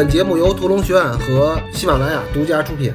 本节目由屠龙学院和喜马拉雅独家出品，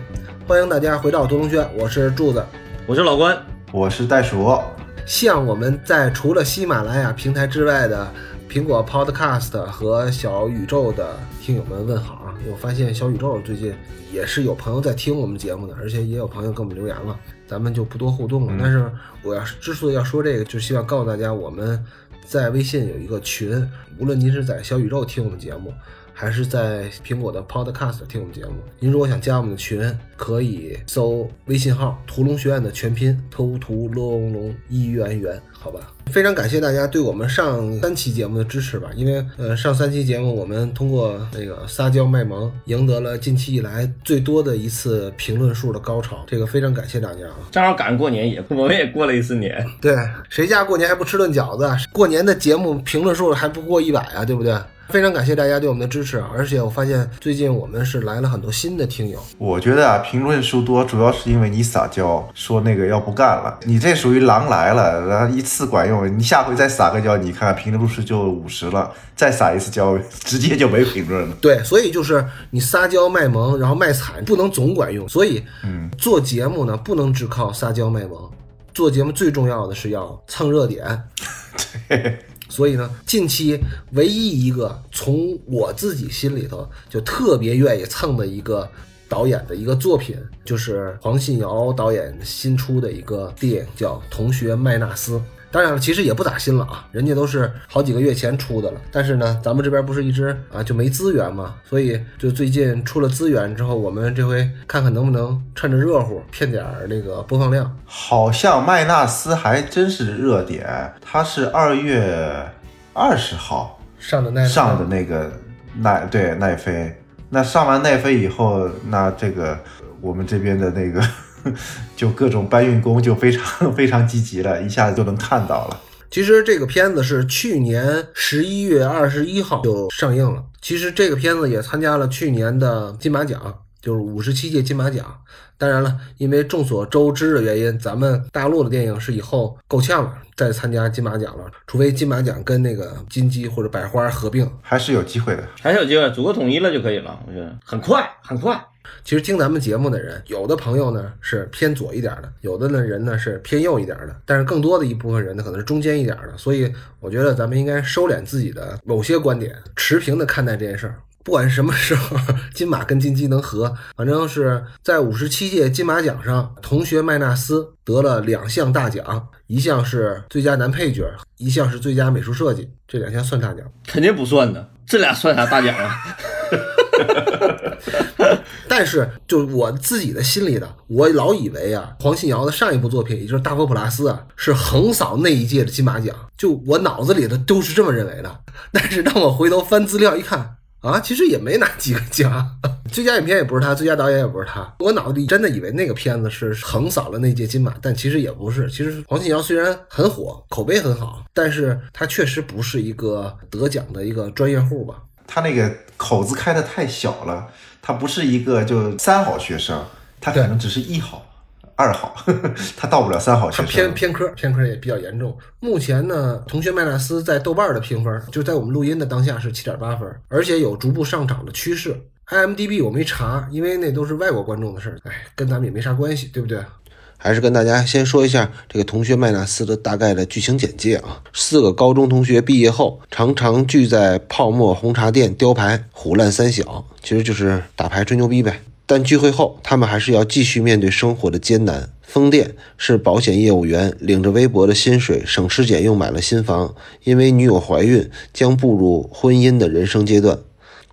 欢迎大家回到屠龙学院，我是柱子。我是老关，我是袋鼠。向我们在除了喜马拉雅平台之外的苹果 Podcast 和小宇宙的听友们问好啊！我发现小宇宙最近也是有朋友在听我们节目的，而且也有朋友给我们留言了，咱们就不多互动了。但是我要之所以要说这个，就希望告诉大家，我们在微信有一个群，无论您是在小宇宙听我们节目，还是在苹果的 Podcast 听我们节目，您如果想加我们的群，可以搜微信号“屠龙学院”的全拼“屠屠龙龙一元元”，好吧？非常感谢大家对我们上三期节目的支持吧，因为呃上三期节目我们通过那个撒娇卖萌，赢得了近期以来最多的一次评论数的高潮，这个非常感谢大家啊！正好赶上过年，也我们也过了一次年。对，谁家过年还不吃顿饺子？过年的节目评论数还不过一百啊，对不对？非常感谢大家对我们的支持，而且我发现最近我们是来了很多新的听友。我觉得啊，评论数多主要是因为你撒娇说那个要不干了，你这属于狼来了，然后一次管用，你下回再撒个娇，你看评论数就五十了，再撒一次娇，直接就没评论了。对，所以就是你撒娇卖萌，然后卖惨，不能总管用。所以，嗯，做节目呢，不能只靠撒娇卖萌，做节目最重要的是要蹭热点。对。所以呢，近期唯一一个从我自己心里头就特别愿意蹭的一个导演的一个作品，就是黄信尧导演新出的一个电影，叫《同学麦纳斯》。当然了，其实也不咋新了啊，人家都是好几个月前出的了。但是呢，咱们这边不是一直啊就没资源嘛，所以就最近出了资源之后，我们这回看看能不能趁着热乎骗点那个播放量。好像麦纳斯还真是热点，他是二月二十号上的奈上的那个奈对奈飞。那上完奈飞以后，那这个我们这边的那个。就各种搬运工就非常 非常积极了，一下子就能看到了。其实这个片子是去年十一月二十一号就上映了。其实这个片子也参加了去年的金马奖，就是五十七届金马奖。当然了，因为众所周知的原因，咱们大陆的电影是以后够呛了，再参加金马奖了。除非金马奖跟那个金鸡或者百花合并，还是有机会的，还是有机会，祖国统一了就可以了。我觉得很快，很快。其实听咱们节目的人，有的朋友呢是偏左一点的，有的呢人呢是偏右一点的，但是更多的一部分人呢可能是中间一点的。所以我觉得咱们应该收敛自己的某些观点，持平的看待这件事儿。不管什么时候，金马跟金鸡能合，反正是在五十七届金马奖上，同学麦纳斯得了两项大奖，一项是最佳男配角，一项是最佳美术设计，这两项算大奖？肯定不算的，这俩算啥大奖啊？哈哈哈哈哈但是，就我自己的心里的，我老以为啊，黄信尧的上一部作品，也就是《大佛普拉斯》啊，是横扫那一届的金马奖。就我脑子里的都是这么认为的。但是当我回头翻资料一看，啊，其实也没拿几个奖，最佳影片也不是他，最佳导演也不是他。我脑子里真的以为那个片子是横扫了那届金马，但其实也不是。其实黄信尧虽然很火，口碑很好，但是他确实不是一个得奖的一个专业户吧。他那个口子开的太小了，他不是一个就三好学生，他可能只是一好、二好，呵 呵他到不了三好学生。偏偏科，偏科也比较严重。目前呢，同学麦纳斯在豆瓣的评分，就在我们录音的当下是七点八分，而且有逐步上涨的趋势。IMDB 我没查，因为那都是外国观众的事儿，哎，跟咱们也没啥关系，对不对？还是跟大家先说一下这个同学麦纳斯的大概的剧情简介啊。四个高中同学毕业后，常常聚在泡沫红茶店雕牌，虎烂三小，其实就是打牌吹牛逼呗。但聚会后，他们还是要继续面对生活的艰难。风电是保险业务员，领着微薄的薪水，省吃俭用买了新房，因为女友怀孕，将步入婚姻的人生阶段。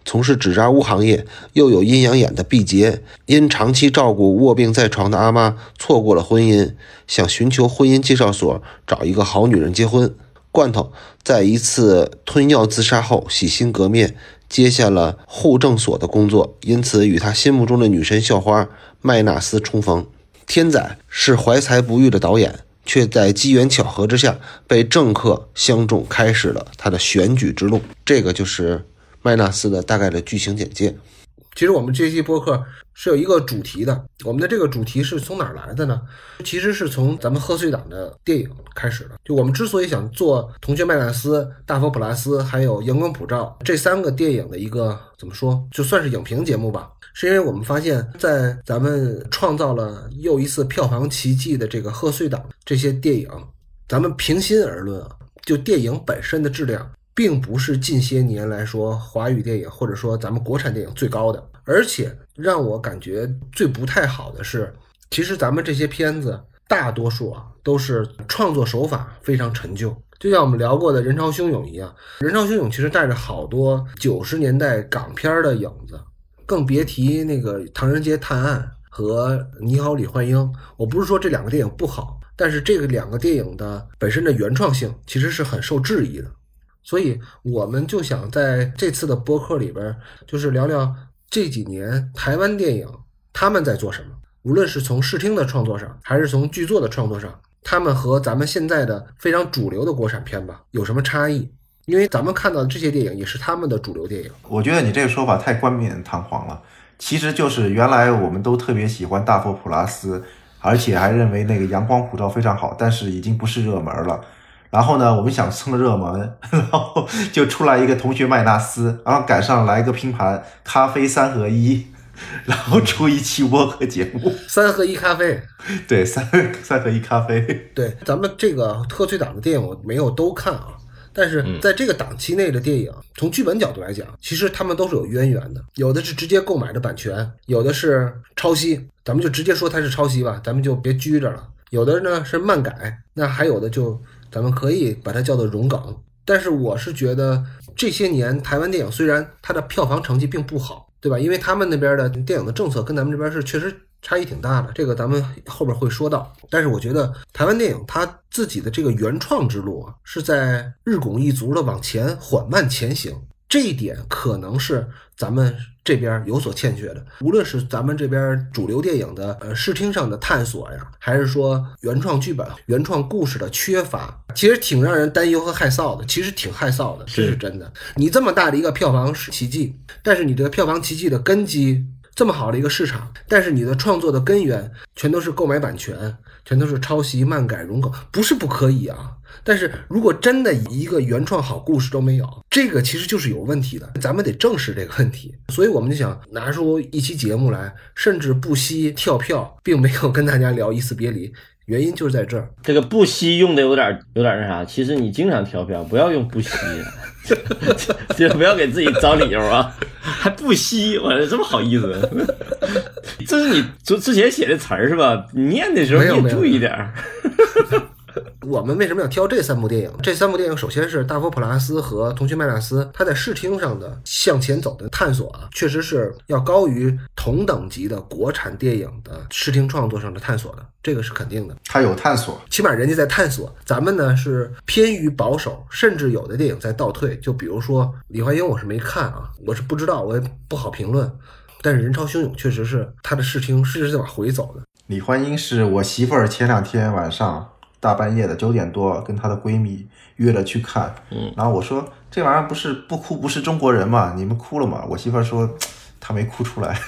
从事纸扎屋行业又有阴阳眼的毕节，因长期照顾卧病在床的阿妈，错过了婚姻，想寻求婚姻介绍所找一个好女人结婚。罐头在一次吞药自杀后洗心革面，接下了户政所的工作，因此与他心目中的女神校花麦纳斯重逢。天仔是怀才不遇的导演，却在机缘巧合之下被政客相中，开始了他的选举之路。这个就是。麦纳斯的大概的剧情简介，其实我们这期播客是有一个主题的，我们的这个主题是从哪儿来的呢？其实是从咱们贺岁档的电影开始的。就我们之所以想做《同学麦纳斯》《大佛普拉斯》还有《阳光普照》这三个电影的一个怎么说，就算是影评节目吧，是因为我们发现，在咱们创造了又一次票房奇迹的这个贺岁档这些电影，咱们平心而论啊，就电影本身的质量。并不是近些年来说华语电影或者说咱们国产电影最高的，而且让我感觉最不太好的是，其实咱们这些片子大多数啊都是创作手法非常陈旧，就像我们聊过的人潮汹涌一样，人潮汹涌其实带着好多九十年代港片的影子，更别提那个《唐人街探案》和《你好，李焕英》。我不是说这两个电影不好，但是这个两个电影的本身的原创性其实是很受质疑的。所以我们就想在这次的播客里边，就是聊聊这几年台湾电影他们在做什么。无论是从视听的创作上，还是从剧作的创作上，他们和咱们现在的非常主流的国产片吧有什么差异？因为咱们看到的这些电影也是他们的主流电影。我觉得你这个说法太冠冕堂皇了，其实就是原来我们都特别喜欢大佛普拉斯，而且还认为那个阳光普照非常好，但是已经不是热门了。然后呢，我们想蹭热门，然后就出来一个同学麦纳斯，然后赶上来一个拼盘咖啡三合一，然后出一期播客节目，三合一咖啡，对，三三合一咖啡，对，咱们这个特岁档的电影我没有都看啊，但是在这个档期内的电影，从剧本角度来讲，其实他们都是有渊源的，有的是直接购买的版权，有的是抄袭，咱们就直接说它是抄袭吧，咱们就别拘着了，有的呢是漫改，那还有的就。咱们可以把它叫做融梗，但是我是觉得这些年台湾电影虽然它的票房成绩并不好，对吧？因为他们那边的电影的政策跟咱们这边是确实差异挺大的，这个咱们后边会说到。但是我觉得台湾电影它自己的这个原创之路啊，是在日拱一卒的往前缓慢前行，这一点可能是咱们。这边有所欠缺的，无论是咱们这边主流电影的呃视听上的探索呀，还是说原创剧本、原创故事的缺乏，其实挺让人担忧和害臊的。其实挺害臊的，这是真的。你这么大的一个票房是奇迹，但是你这个票房奇迹的根基这么好的一个市场，但是你的创作的根源全都是购买版权，全都是抄袭、漫改、融梗，不是不可以啊。但是如果真的一个原创好故事都没有，这个其实就是有问题的，咱们得正视这个问题。所以我们就想拿出一期节目来，甚至不惜跳票，并没有跟大家聊一次别离，原因就是在这儿。这个不惜用的有点有点那啥，其实你经常跳票，不要用不惜，就不要给自己找理由啊，还不惜，我这么好意思？这是你之之前写的词儿是吧？你念的时候你也注意点。我们为什么要挑这三部电影？这三部电影首先是《大佛普拉斯》和《同学麦纳斯》，它在视听上的向前走的探索啊，确实是要高于同等级的国产电影的视听创作上的探索的，这个是肯定的。它有探索，起码人家在探索，咱们呢是偏于保守，甚至有的电影在倒退。就比如说《李焕英》，我是没看啊，我是不知道，我也不好评论。但是《人潮汹涌》确实是它的视听是在往回走的。《李焕英》是我媳妇儿前两天晚上。大半夜的九点多，跟她的闺蜜约了去看，嗯，然后我说这玩意儿不是不哭不是中国人嘛，你们哭了吗？我媳妇儿说她没哭出来，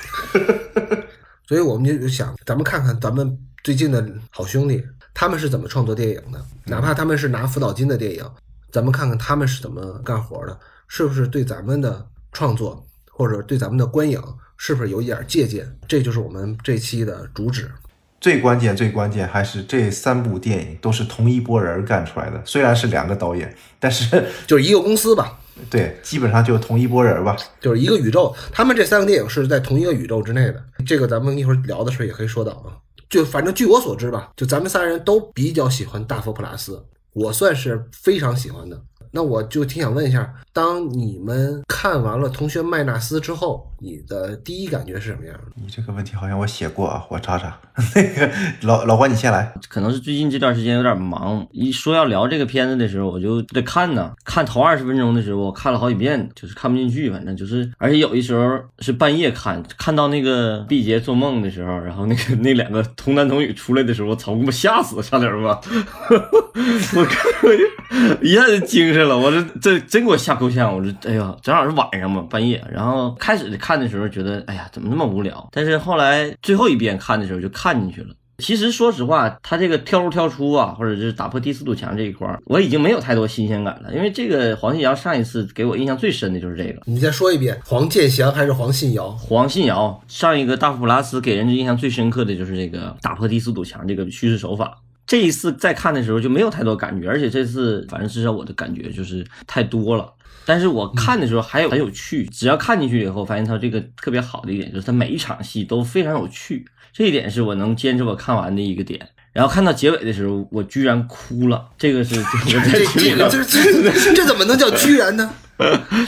所以我们就想，咱们看看咱们最近的好兄弟，他们是怎么创作电影的，哪怕他们是拿辅导金的电影，咱们看看他们是怎么干活的，是不是对咱们的创作或者对咱们的观影是不是有一点借鉴？这就是我们这期的主旨。最关键、最关键还是这三部电影都是同一波人干出来的，虽然是两个导演，但是 就是一个公司吧。对，基本上就是同一波人吧，就是一个宇宙。他们这三个电影是在同一个宇宙之内的，这个咱们一会儿聊的时候也可以说到啊。就反正据我所知吧，就咱们仨人都比较喜欢《大佛普拉斯》，我算是非常喜欢的。那我就挺想问一下，当你们看完了《同学麦纳斯》之后，你的第一感觉是什么样？你这个问题好像我写过啊，我查查。那个老老关，你先来。可能是最近这段时间有点忙，一说要聊这个片子的时候，我就得看呢。看头二十分钟的时候，我看了好几遍，就是看不进去，反正就是，而且有的时候是半夜看，看到那个毕节做梦的时候，然后那个那两个童男童女出来的时候，我操，我给我吓死了，差点吧。我看我就一下就精神。了，我这这真给我吓够呛，我就哎呀，正好是晚上嘛，半夜。然后开始看的时候觉得，哎呀，怎么那么无聊？但是后来最后一遍看的时候就看进去了。其实说实话，他这个跳入跳出啊，或者是打破第四堵墙这一块儿，我已经没有太多新鲜感了。因为这个黄信尧上一次给我印象最深的就是这个你再说一遍，黄健翔还是黄信尧？黄信尧上一个大佛普拉斯给人印象最深刻的就是这个打破第四堵墙这个叙事手法。这一次再看的时候就没有太多感觉，而且这次反正至少我的感觉就是太多了。但是我看的时候还有很有趣，只要看进去以后，发现他这个特别好的一点就是他每一场戏都非常有趣，这一点是我能坚持我看完的一个点。然后看到结尾的时候，我居然哭了，这个是 这这这这怎么能叫居然呢？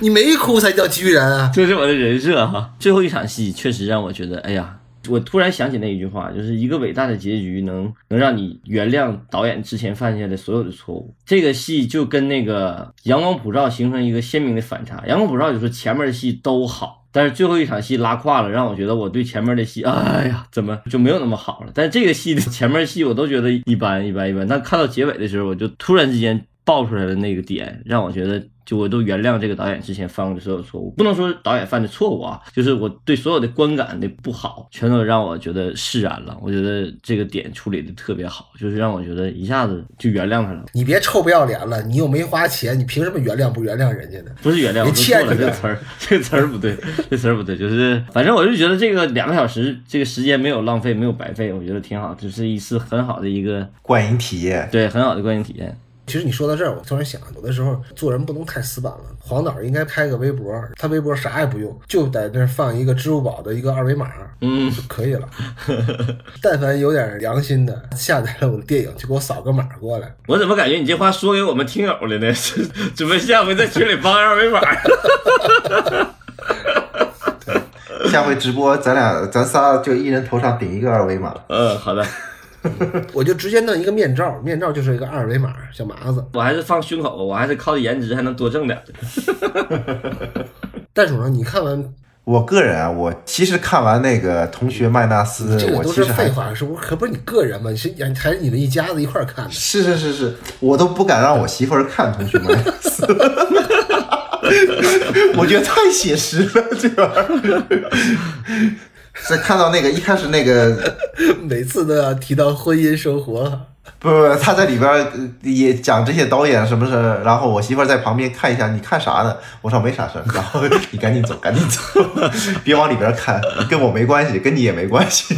你没哭才叫居然啊！这是我的人设哈。最后一场戏确实让我觉得，哎呀。我突然想起那一句话，就是一个伟大的结局能能让你原谅导演之前犯下的所有的错误。这个戏就跟那个《阳光普照》形成一个鲜明的反差。《阳光普照》就说前面的戏都好，但是最后一场戏拉胯了，让我觉得我对前面的戏，哎呀，怎么就没有那么好了？但这个戏的前面戏我都觉得一般一般一般，但看到结尾的时候，我就突然之间爆出来的那个点，让我觉得。就我都原谅这个导演之前犯过的所有错误，不能说导演犯的错误啊，就是我对所有的观感的不好，全都让我觉得释然了。我觉得这个点处理的特别好，就是让我觉得一下子就原谅他了。你别臭不要脸了，你又没花钱，你凭什么原谅不原谅人家呢？不是原谅，我你欠错了，这个词儿，这个词儿不对，这词儿不对，就是反正我就觉得这个两个小时这个时间没有浪费，没有白费，我觉得挺好，这是一次很好的一个观影体验。对很好的观影体验。其实你说到这儿，我突然想，有的时候做人不能太死板了。黄导应该开个微博，他微博啥也不用，就在那儿放一个支付宝的一个二维码，嗯，就可以了。但凡有点良心的，下载了我的电影，就给我扫个码过来。我怎么感觉你这话说给我们听友了呢？是 准备下回在群里发二维码？下回直播，咱俩咱仨就一人头上顶一个二维码。嗯，好的，我就直接弄一个面罩，面罩就是一个二维码小麻子。我还是放胸口，我还是靠着颜值还能多挣点。袋鼠呢？你看完我个人啊，我其实看完那个同学麦纳斯，这个都是实还废话，是不是？可不是你个人嘛？你是还是你们一家子一块儿看的？是是是是，我都不敢让我媳妇儿看同学麦纳斯，我觉得太写实了，这玩意儿。在看到那个一开始那个 每次都要提到婚姻生活。不不，不，他在里边也讲这些导演什么事儿，然后我媳妇在旁边看一下，你看啥呢？我说没啥事儿，然后 你赶紧走，赶紧走，别往里边看，跟我没关系，跟你也没关系。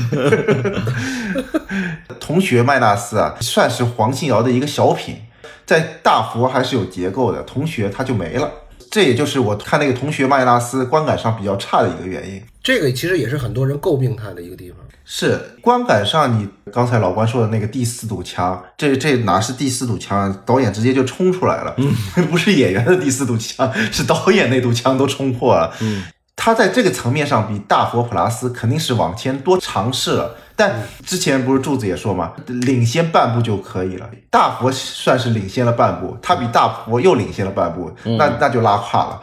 同学麦纳斯啊，算是黄信尧的一个小品，在大佛还是有结构的，同学他就没了。这也就是我看那个同学麦拉斯观感上比较差的一个原因。这个其实也是很多人诟病他的一个地方。是观感上，你刚才老关说的那个第四堵墙，这这哪是第四堵墙啊？导演直接就冲出来了，嗯 不是演员的第四堵墙，是导演那堵墙都冲破了。嗯，他在这个层面上比大佛普拉斯肯定是往前多尝试了，但之前不是柱子也说嘛，领先半步就可以了。大佛算是领先了半步，他比大佛又领先了半步，那那就拉胯了，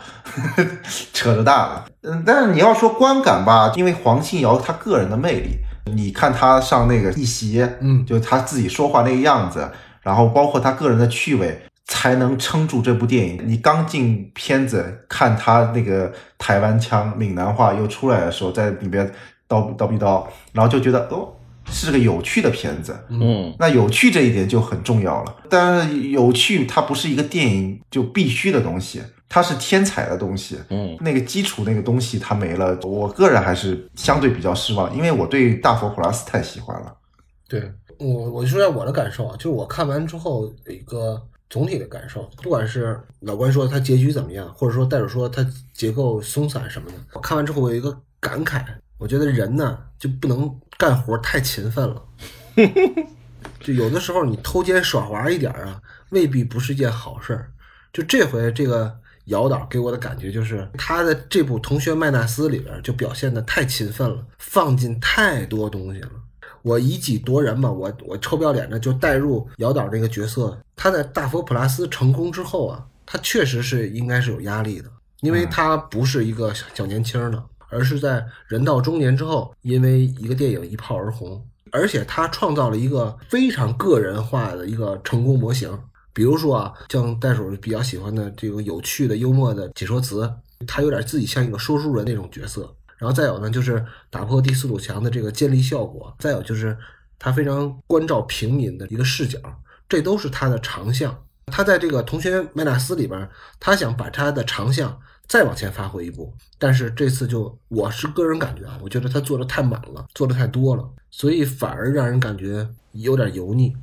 扯着蛋了。嗯，但是你要说观感吧，因为黄信尧他个人的魅力，你看他上那个一席，嗯就他自己说话那个样子，然后包括他个人的趣味，才能撑住这部电影。你刚进片子看他那个台湾腔、闽南话又出来的时候，在里边叨叨逼叨，然后就觉得哦，是个有趣的片子。嗯那有趣这一点就很重要了。但是有趣它不是一个电影就必须的东西，它是天才的东西。嗯那个基础那个东西它没了，我个人还是相对比较失望，因为我对大佛普拉斯太喜欢了。对我，我就说下我的感受啊，就是我看完之后有一个总体的感受，不管是老关说他结局怎么样，或者说袋鼠说他结构松散什么的，我看完之后我有一个感慨，我觉得人呢就不能干活太勤奋了，就有的时候你偷奸耍滑一点啊，未必不是件好事儿。就这回这个姚导给我的感觉就是，他的这部《同学麦纳斯》里边就表现的太勤奋了，放进太多东西了。我以己度人嘛，我我臭不要脸的就带入姚导这个角色。他在大佛普拉斯成功之后啊，他确实是应该是有压力的，因为他不是一个小小年轻的，而是在人到中年之后，因为一个电影一炮而红，而且他创造了一个非常个人化的一个成功模型。比如说啊，像袋鼠比较喜欢的这个有趣的、幽默的解说词，他有点自己像一个说书人那种角色。然后再有呢，就是打破第四堵墙的这个建立效果，再有就是他非常关照平民的一个视角，这都是他的长项。他在这个同学麦纳斯里边，他想把他的长项再往前发挥一步，但是这次就我是个人感觉啊，我觉得他做的太满了，做的太多了，所以反而让人感觉有点油腻，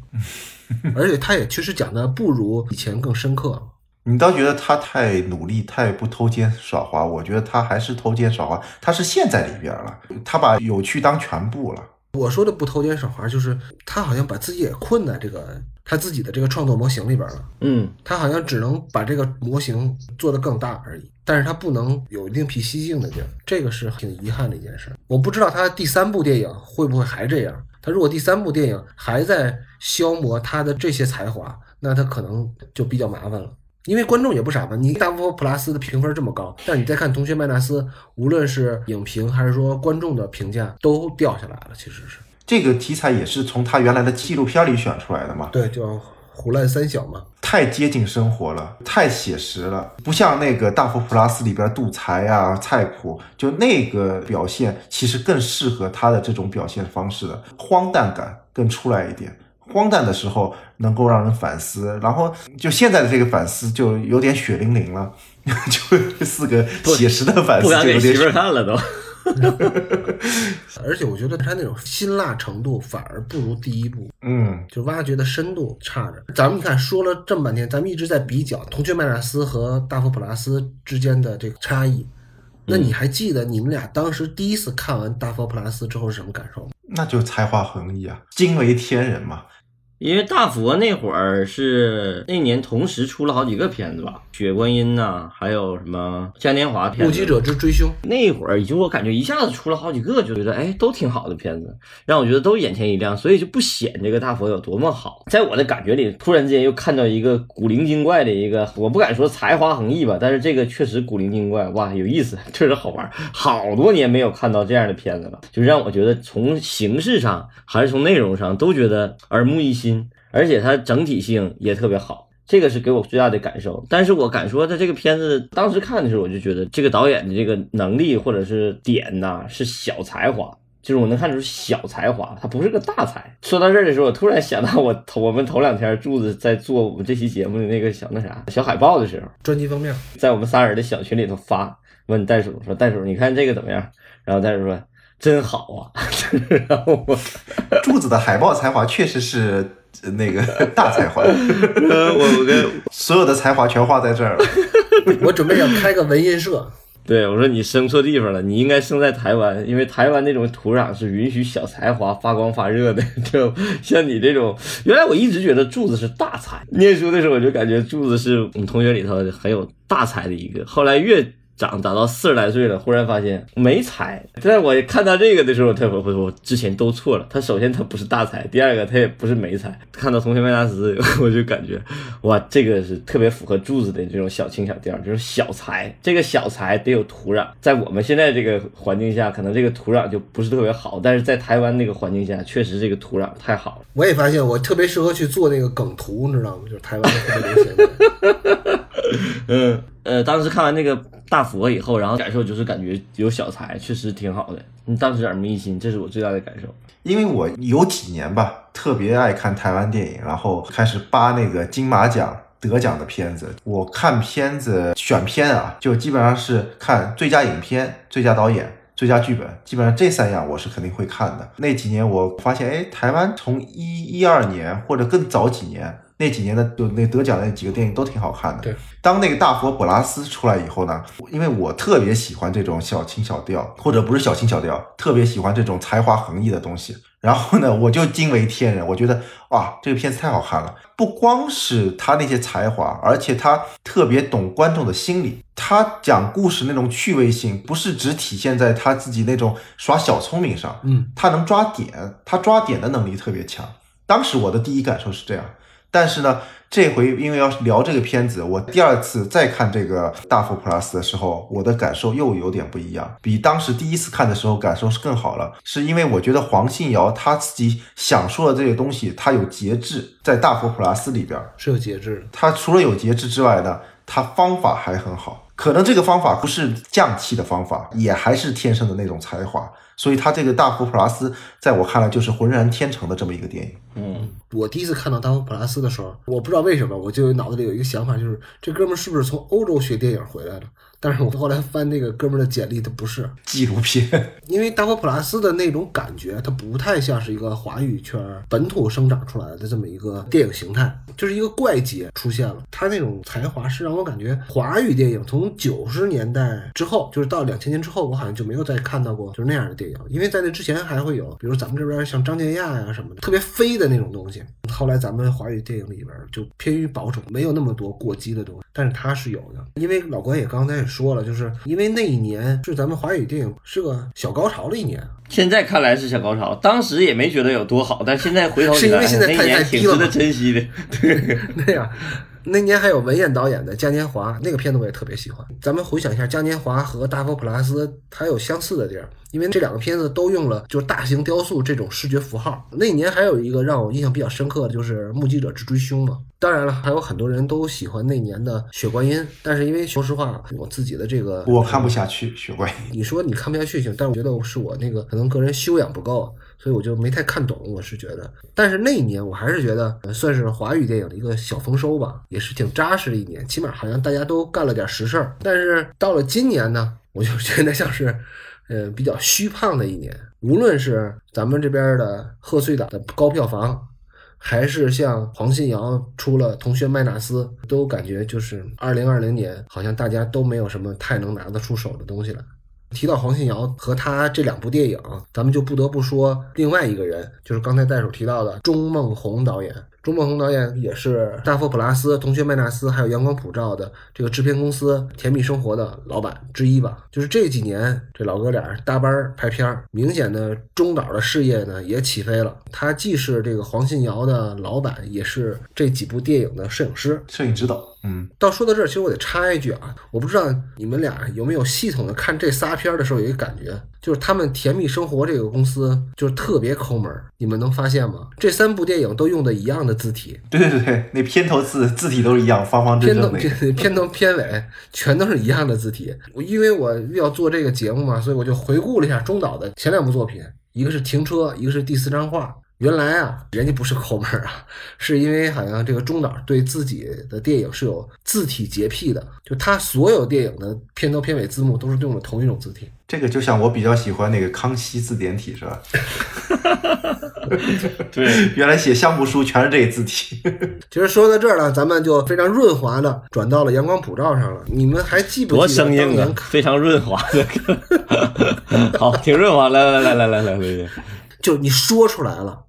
而且他也确实讲的不如以前更深刻。你倒觉得他太努力，太不偷奸耍滑？我觉得他还是偷奸耍滑，他是陷在里边了，他把有趣当全部了。我说的不偷奸耍滑，就是他好像把自己也困在这个他自己的这个创作模型里边了。嗯，他好像只能把这个模型做得更大而已，但是他不能有另辟蹊径的地儿，这个是挺遗憾的一件事。我不知道他第三部电影会不会还这样。他如果第三部电影还在消磨他的这些才华，那他可能就比较麻烦了。因为观众也不傻嘛，你大佛普拉斯的评分这么高，但你再看同学麦纳斯，无论是影评还是说观众的评价都掉下来了。其实是这个题材也是从他原来的纪录片里选出来的嘛？对，叫胡乱三小嘛。太接近生活了，太写实了，不像那个大佛普拉斯里边杜才啊、菜谱，就那个表现其实更适合他的这种表现方式的，荒诞感更出来一点。荒诞的时候能够让人反思，然后就现在的这个反思就有点血淋淋了，就四个写实的反思不敢给媳妇。看了都。而且我觉得他那种辛辣程度反而不如第一部，嗯，就挖掘的深度差着。咱们看说了这么半天，咱们一直在比较同学麦纳斯和大佛普拉斯之间的这个差异。那你还记得你们俩当时第一次看完大佛普拉斯之后是什么感受吗？那就才华横溢啊，惊为天人嘛。因为大佛那会儿是那年同时出了好几个片子吧，《雪观音》呐，还有什么嘉年华片子。目击者之追凶，那会儿就我感觉一下子出了好几个，就觉得哎都挺好的片子，让我觉得都眼前一亮，所以就不显这个大佛有多么好。在我的感觉里，突然之间又看到一个古灵精怪的一个，我不敢说才华横溢吧，但是这个确实古灵精怪，哇，有意思，确实好玩。好多年没有看到这样的片子了，就让我觉得从形式上还是从内容上都觉得耳目一新，而且它整体性也特别好。这个是给我最大的感受，但是我敢说，他这个片子当时看的时候，我就觉得这个导演的这个能力或者是点呐是小才华，就是我能看出小才华，他不是个大才。说到这儿的时候，我突然想到我头我们头两天柱子在做我们这期节目的那个小那啥小海报的时候，专辑封面，在我们仨人的小群里头发，问袋鼠说：“袋鼠，你看这个怎么样？”然后袋鼠说：“真好啊。”然后我柱子的海报才华确实是呃那个 大才华，呃我我跟所有的才华全花在这儿了。我准备要开个文印社，对我说你生错地方了，你应该生在台湾，因为台湾那种土壤是允许小才华发光发热的。就像你这种，原来我一直觉得柱子是大才，念书的时候我就感觉柱子是我们同学里头很有大才的一个，后来越。长长到四十来岁了，忽然发现没才。在我看到这个的时候，他我我我之前都错了。他首先他不是大才，第二个他也不是没才。看到同学麦纳斯，我就感觉哇，这个是特别符合柱子的这种小情小调，就是小才。这个小才得有土壤，在我们现在这个环境下，可能这个土壤就不是特别好，但是在台湾那个环境下，确实这个土壤太好了。我也发现我特别适合去做那个梗图，你知道吗？就是台湾特别流行的。嗯，呃，当时看完那个大佛以后，然后感受就是感觉有小财，确实挺好的。你当时耳目一新，这是我最大的感受。因为我有几年吧，特别爱看台湾电影，然后开始扒那个金马奖得奖的片子。我看片子选片啊，就基本上是看最佳影片、最佳导演、最佳剧本，基本上这三样我是肯定会看的。那几年我发现，哎，台湾从一一二年或者更早几年。那几年的就那得奖的那几个电影都挺好看的。对，当那个大佛普拉斯出来以后呢，因为我特别喜欢这种小情小调，或者不是小情小调，特别喜欢这种才华横溢的东西。然后呢，我就惊为天人，我觉得哇，这个片子太好看了。不光是他那些才华，而且他特别懂观众的心理。他讲故事那种趣味性，不是只体现在他自己那种耍小聪明上，嗯，他能抓点，他抓点的能力特别强。当时我的第一感受是这样。但是呢，这回因为要聊这个片子，我第二次再看这个《大佛普拉斯》的时候，我的感受又有点不一样，比当时第一次看的时候感受是更好了。是因为我觉得黄信尧他自己想说的这些东西，他有节制，在《大佛普拉斯》里边，是有节制的。他除了有节制之外呢，他方法还很好。可能这个方法不是降气的方法，也还是天生的那种才华。所以他这个《大佛普拉斯》在我看来就是浑然天成的这么一个电影。嗯，我第一次看到《大佛普拉斯》的时候，我不知道为什么，我就脑子里有一个想法，就是这哥们儿是不是从欧洲学电影回来的？但是我后来翻那个哥们儿的简历，他不是，纪录片，因为《达佛普拉斯》的那种感觉，它不太像是一个华语圈本土生长出来的这么一个电影形态，就是一个怪杰出现了。他那种才华是让我感觉华语电影从九十年代之后，就是到两千年之后，我好像就没有再看到过就是那样的电影，因为在那之前还会有，比如咱们这边像张建亚呀什么的，特别飞的那种东西。后来咱们华语电影里边就偏于保守，没有那么多过激的东西，但是他是有的。因为老关也刚才也说了，就是因为那一年是咱们华语电影是个小高潮的一年。现在看来是小高潮，当时也没觉得有多好，但现在回头是因为现在那太年挺值得珍惜的。对，对呀、那年还有文彦导演的《嘉年华》，那个片子我也特别喜欢。咱们回想一下，《嘉年华》和《大佛普拉斯》它有相似的地儿，因为这两个片子都用了就是大型雕塑这种视觉符号。那年还有一个让我印象比较深刻的就是《目击者之追凶》嘛。当然了，还有很多人都喜欢那年的《雪观音》，但是因为说实话，我自己的这个我看不下去《雪怪》。你说你看不下去行，但是我觉得是我那个可能个人修养不够，所以我就没太看懂。我是觉得，但是那一年我还是觉得算是华语电影的一个小丰收吧，也是挺扎实的一年，起码好像大家都干了点实事儿。但是到了今年呢，我就觉得像是，呃，比较虚胖的一年。无论是咱们这边的贺岁档的高票房，还是像黄信尧出了《同学麦纳斯》，都感觉就是二零二零年，好像大家都没有什么太能拿得出手的东西了。提到黄信尧和他这两部电影，咱们就不得不说另外一个人，就是刚才戴手提到的钟孟宏导演。钟孟宏导演也是大佛普拉斯、同学麦纳斯还有阳光普照的这个制片公司甜蜜生活的老板之一吧。就是这几年，这老哥俩搭班拍片儿，明显的中导的事业呢也起飞了。他既是这个黄信尧的老板，也是这几部电影的摄影师。摄影指导，嗯，到说到这儿，其实我得插一句啊，我不知道你们俩有没有系统的看这仨片儿的时候有一个感觉，就是他们甜蜜生活这个公司就是特别抠门儿，你们能发现吗？这三部电影都用的一样的字体，对对对，那片头字字体都是一样，方方正正的。片片头片尾全都是一样的字体。我因为我要做这个节目嘛，所以我就回顾了一下中岛的前两部作品，一个是停车，一个是第四张画。原来啊，人家不是抠门儿啊，是因为好像这个中岛对自己的电影是有字体洁癖的，就他所有电影的片头片尾字幕都是用的同一种字体。这个就像我比较喜欢那个康熙字典体是吧？对，原来写项目书全是这个字体。其实说到这儿了，咱们就非常润滑的转到了阳光普照上了。你们还记不多记得生硬啊当年，看？非常润滑的。好，挺润滑。来来来来来来来，就你说出来了，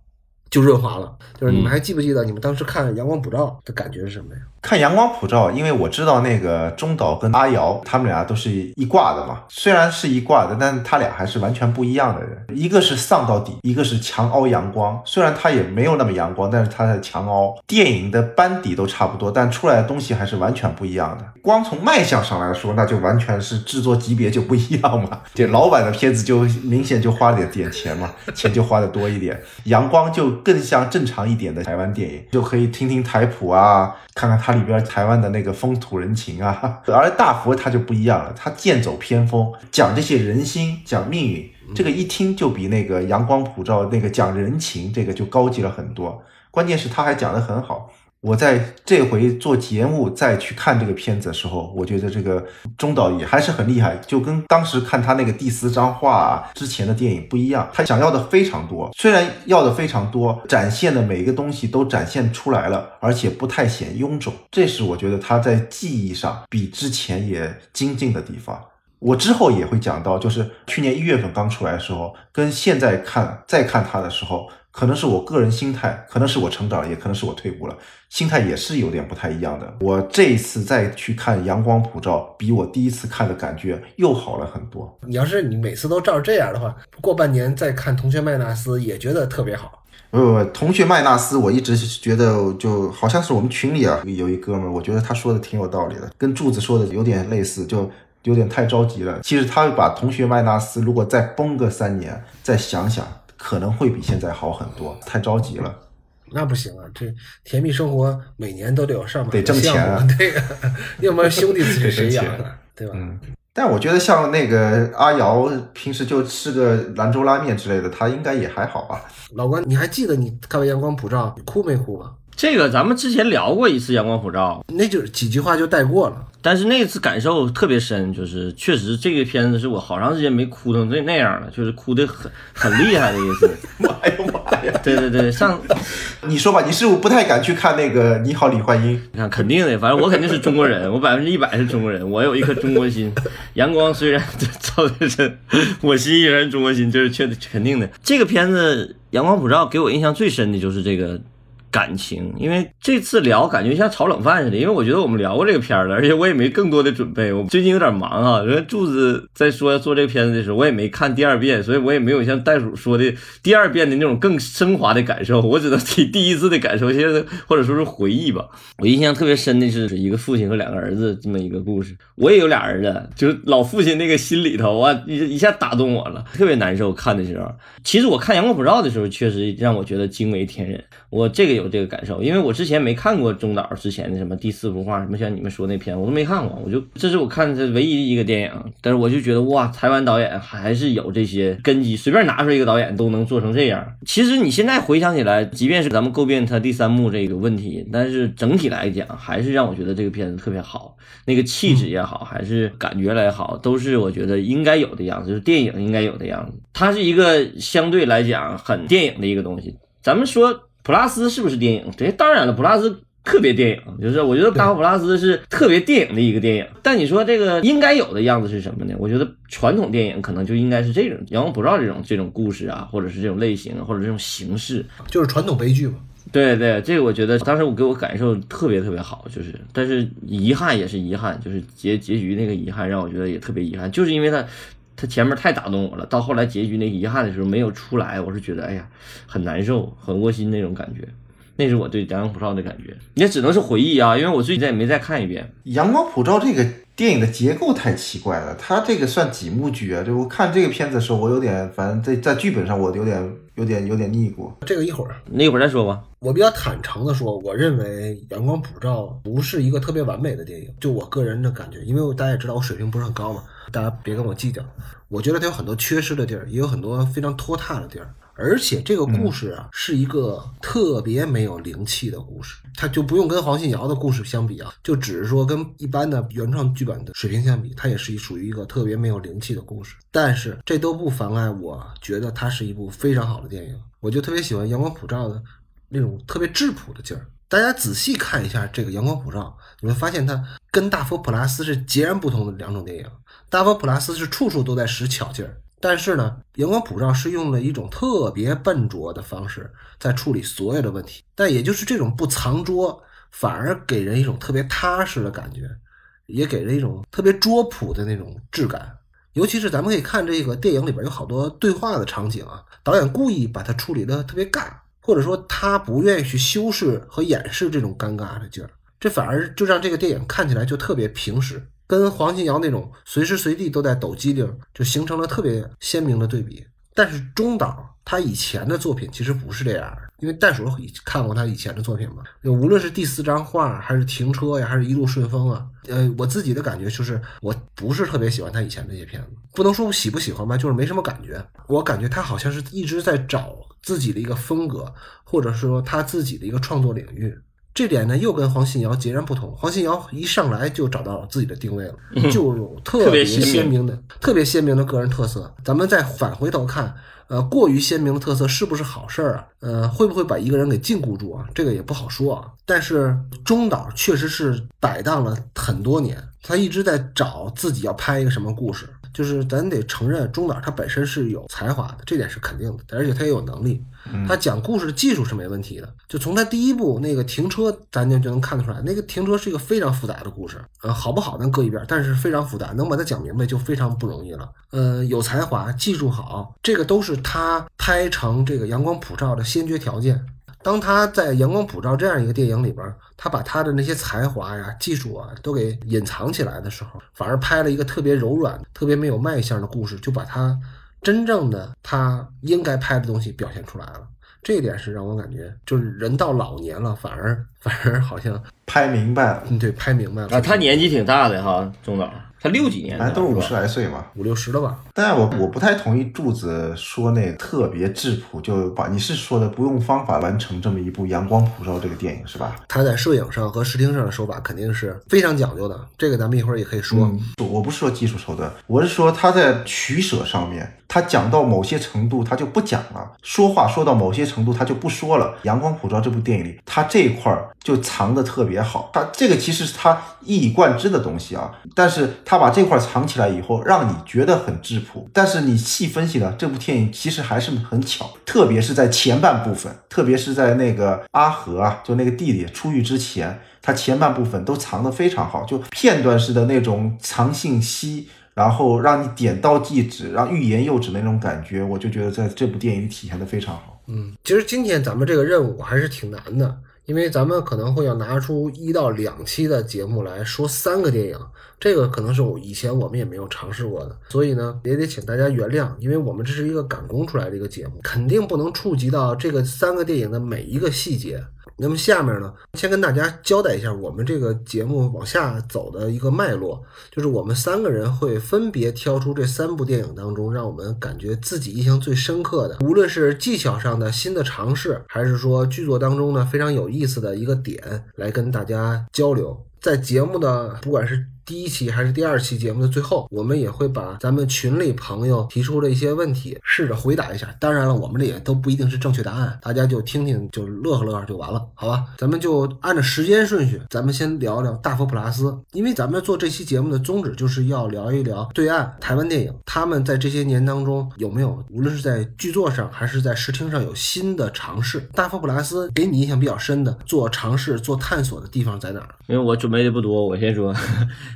就润滑了。就是你们嗯还记不记得你们当时看阳光普照的感觉是什么呀？看阳光普照，因为我知道那个中岛跟阿瑶他们俩都是一挂的嘛，虽然是一挂的，但他俩还是完全不一样的人。一个是丧到底，一个是强凹阳光。虽然他也没有那么阳光，但是他的强凹。电影的班底都差不多，但出来的东西还是完全不一样的。光从卖相上来说，那就完全是制作级别就不一样嘛。这老版的片子就明显就花了点点钱嘛，钱就花的多一点。阳光就更像正常一点的台湾电影，就可以听听台谱啊，看看他它里边台湾的那个风土人情啊。而大佛他就不一样了，他剑走偏锋，讲这些人心，讲命运，这个一听就比那个阳光普照那个讲人情这个就高级了很多。关键是他还讲得很好。我在这回做节目再去看这个片子的时候，我觉得这个中岛也还是很厉害，就跟当时看他那个第四张画、啊、之前的电影不一样，他想要的非常多，虽然要的非常多，展现的每一个东西都展现出来了，而且不太显臃肿，这是我觉得他在技艺上比之前也精进的地方。我之后也会讲到，就是去年一月份刚出来的时候，跟现在看再看他的时候，可能是我个人心态，可能是我成长了，也可能是我退步了，心态也是有点不太一样的。我这一次再去看《阳光普照》，比我第一次看的感觉又好了很多。你要是你每次都照这样的话，过半年再看《同学麦纳斯》也觉得特别好。不不不，同学麦纳斯，我一直觉得就好像是我们群里啊有一哥们儿，我觉得他说的挺有道理的，跟柱子说的有点类似，就有点太着急了。其实他把同学麦纳斯如果再崩个三年，再想想，可能会比现在好很多。太着急了。那不行啊，这甜蜜生活每年都得有上百得挣钱啊，对呀、要不然兄弟是谁养？对吧？嗯，但我觉得像那个阿瑶，平时就吃个兰州拉面之类的，他应该也还好吧。老关，你还记得你看完《阳光普照》你哭没哭吗？这个咱们之前聊过一次阳光普照，那就是几句话就带过了。但是那次感受特别深，就是确实这个片子是我好长时间没哭成那那样了，就是哭的很很厉害的一次。妈呀妈呀！对对对，上 你说吧，你是不是不太敢去看那个《你好，李焕英》？你看肯定的，反正我肯定是中国人，我百分之一百是中国人，我有一颗中国心。阳光虽然照的真，我心依然中国心，这是确肯定的。这个片子《阳光普照》给我印象最深的就是这个。感情，因为这次聊感觉像炒冷饭似的，因为我觉得我们聊过这个片儿了，而且我也没更多的准备。我最近有点忙哈、人柱子在说做这个片子的时候，我也没看第二遍，所以我也没有像袋鼠说的第二遍的那种更升华的感受，我只能提第一次的感受，现在或者说是回忆吧。我印象特别深的是一个父亲和两个儿子这么一个故事。我也有俩儿子，就是老父亲那个心里头啊，一一下打动我了，特别难受。看的时候，其实我看《阳光普照》的时候，确实让我觉得惊为天人。我这个有有这个感受，因为我之前没看过中岛之前的什么第四幅画，什么像你们说那片，我都没看过。我就这是我看的唯一一个电影，但是我就觉得哇，台湾导演还是有这些根基，随便拿出一个导演都能做成这样。其实你现在回想起来，即便是咱们诟病他第三幕这个问题，但是整体来讲，还是让我觉得这个片子特别好，那个气质也好，还是感觉来好，都是我觉得应该有的样子，就是电影应该有的样子。它是一个相对来讲很电影的一个东西。咱们说普拉斯是不是电影？对，当然了，普拉斯特别电影，就是我觉得大佛普拉斯是特别电影的一个电影。但你说这个应该有的样子是什么呢？我觉得传统电影可能就应该是这种《阳光普照》这种这种故事啊，或者是这种类型，或者这种形式。就是传统悲剧嘛。对对，这个我觉得当时我给我感受特别特别好，就是，但是遗憾也是遗憾，就是结结局那个遗憾让我觉得也特别遗憾，就是因为他他前面太打动我了，到后来结局那遗憾的时候没有出来，我是觉得哎呀很难受，很窝心那种感觉，那是我对《阳光普照》的感觉，也只能是回忆啊，因为我最近也没再看一遍。《阳光普照》这个电影的结构太奇怪了，它这个算几幕剧啊？就我看这个片子的时候，我有点，反正在在剧本上我有点有点有点腻过。这个一会儿那一会儿再说吧。我比较坦诚的说，我认为《阳光普照》不是一个特别完美的电影，就我个人的感觉，因为大家也知道我水平不是很高嘛，大家别跟我计较。我觉得它有很多缺失的地儿，也有很多非常拖沓的地儿。而且这个故事啊，是一个特别没有灵气的故事，它就不用跟黄信尧的故事相比啊，就只是说跟一般的原创剧本的水平相比，它也是属于一个特别没有灵气的故事。但是这都不妨碍我觉得它是一部非常好的电影，我就特别喜欢《阳光普照》的那种特别质朴的劲儿。大家仔细看一下这个《阳光普照》，你会发现它跟《大佛普拉斯》是截然不同的两种电影。《大佛普拉斯》是处处都在使巧劲儿，但是呢，《阳光普照》是用了一种特别笨拙的方式在处理所有的问题。但也就是这种不藏拙，反而给人一种特别踏实的感觉，也给人一种特别拙朴的那种质感。尤其是咱们可以看这个电影里边有好多对话的场景啊，导演故意把它处理的特别尬。或者说他不愿意去修饰和掩饰这种尴尬的劲儿，这反而就让这个电影看起来就特别平实，跟黄信尧那种随时随地都在抖机灵，就形成了特别鲜明的对比。但是中岛他以前的作品其实不是这样，因为袋鼠看过他以前的作品嘛，无论是第四张画，还是停车呀，还是一路顺风啊，呃，我自己的感觉就是我不是特别喜欢他以前那些片子，不能说喜不喜欢吧，就是没什么感觉。我感觉他好像是一直在找自己的一个风格，或者说他自己的一个创作领域。这点呢，又跟黄信尧截然不同。黄信尧一上来就找到自己的定位了，就有特别鲜明的、特别鲜明的个人特色。咱们再返回头看，呃，过于鲜明的特色是不是好事儿啊？呃，会不会把一个人给禁锢住啊？这个也不好说啊。但是中岛确实是摆荡了很多年，他一直在找自己要拍一个什么故事。就是咱得承认中岛他本身是有才华的，这点是肯定的，而且他也有能力。他讲故事的技术是没问题的，就从他第一部那个停车，咱就就能看得出来，那个停车是一个非常复杂的故事。呃，好不好咱搁一边，但是非常复杂，能把它讲明白就非常不容易了。呃，有才华，技术好，这个都是他拍成这个《阳光普照》的先决条件。当他在《阳光普照》这样一个电影里边，他把他的那些才华呀、技术啊都给隐藏起来的时候，反而拍了一个特别柔软、特别没有卖相的故事，就把他真正的他应该拍的东西表现出来了。这一点是让我感觉，就是人到老年了，反而反而好像拍明白了，嗯，对，拍明白了。啊，他年纪挺大的哈，中岛，他六几年的，反正都是五十来岁嘛。五六十了吧？但我我不太同意柱子说那特别质朴，就把你是说的不用方法完成这么一部《阳光普照》这个电影是吧？他在摄影上和视听上的手法肯定是非常讲究的，这个咱们一会儿也可以说。嗯，我不是说技术手段，我是说他在取舍上面，他讲到某些程度他就不讲了，说话说到某些程度他就不说了。《阳光普照》这部电影里，他这一块儿就藏得特别好，他这个其实是他一以贯之的东西啊，但是他把这块藏起来以后，让你觉得很质朴，但是你细分析呢，这部电影其实还是很巧，特别是在前半部分，特别是在那个阿和啊，就那个弟弟出狱之前。他前半部分都藏得非常好，就片段式的那种藏信息，然后让你点到即止，让欲言又止那种感觉，我就觉得在这部电影体现得非常好。嗯，其实今天咱们这个任务还是挺难的，因为咱们可能会要拿出一到两期的节目来说三个电影，这个可能是我以前我们也没有尝试过的，所以呢也得请大家原谅，因为我们这是一个赶工出来的一个节目，肯定不能触及到这个三个电影的每一个细节。那么下面呢，先跟大家交代一下我们这个节目往下走的一个脉络，就是我们三个人会分别挑出这三部电影当中让我们感觉自己印象最深刻的，无论是技巧上的新的尝试，还是说剧作当中呢非常有意思的一个点，来跟大家交流。在节目的不管是第一期还是第二期节目的最后，我们也会把咱们群里朋友提出的一些问题试着回答一下。当然了，我们这也都不一定是正确答案，大家就听听，就乐呵乐呵就完了，好吧？咱们就按照时间顺序，咱们先聊聊大佛普拉斯，因为咱们做这期节目的宗旨就是要聊一聊对岸台湾电影，他们在这些年当中有没有，无论是在剧作上还是在视听上有新的尝试。大佛普拉斯给你印象比较深的做尝试、做探索的地方在哪儿？因为我准备的不多，我先说，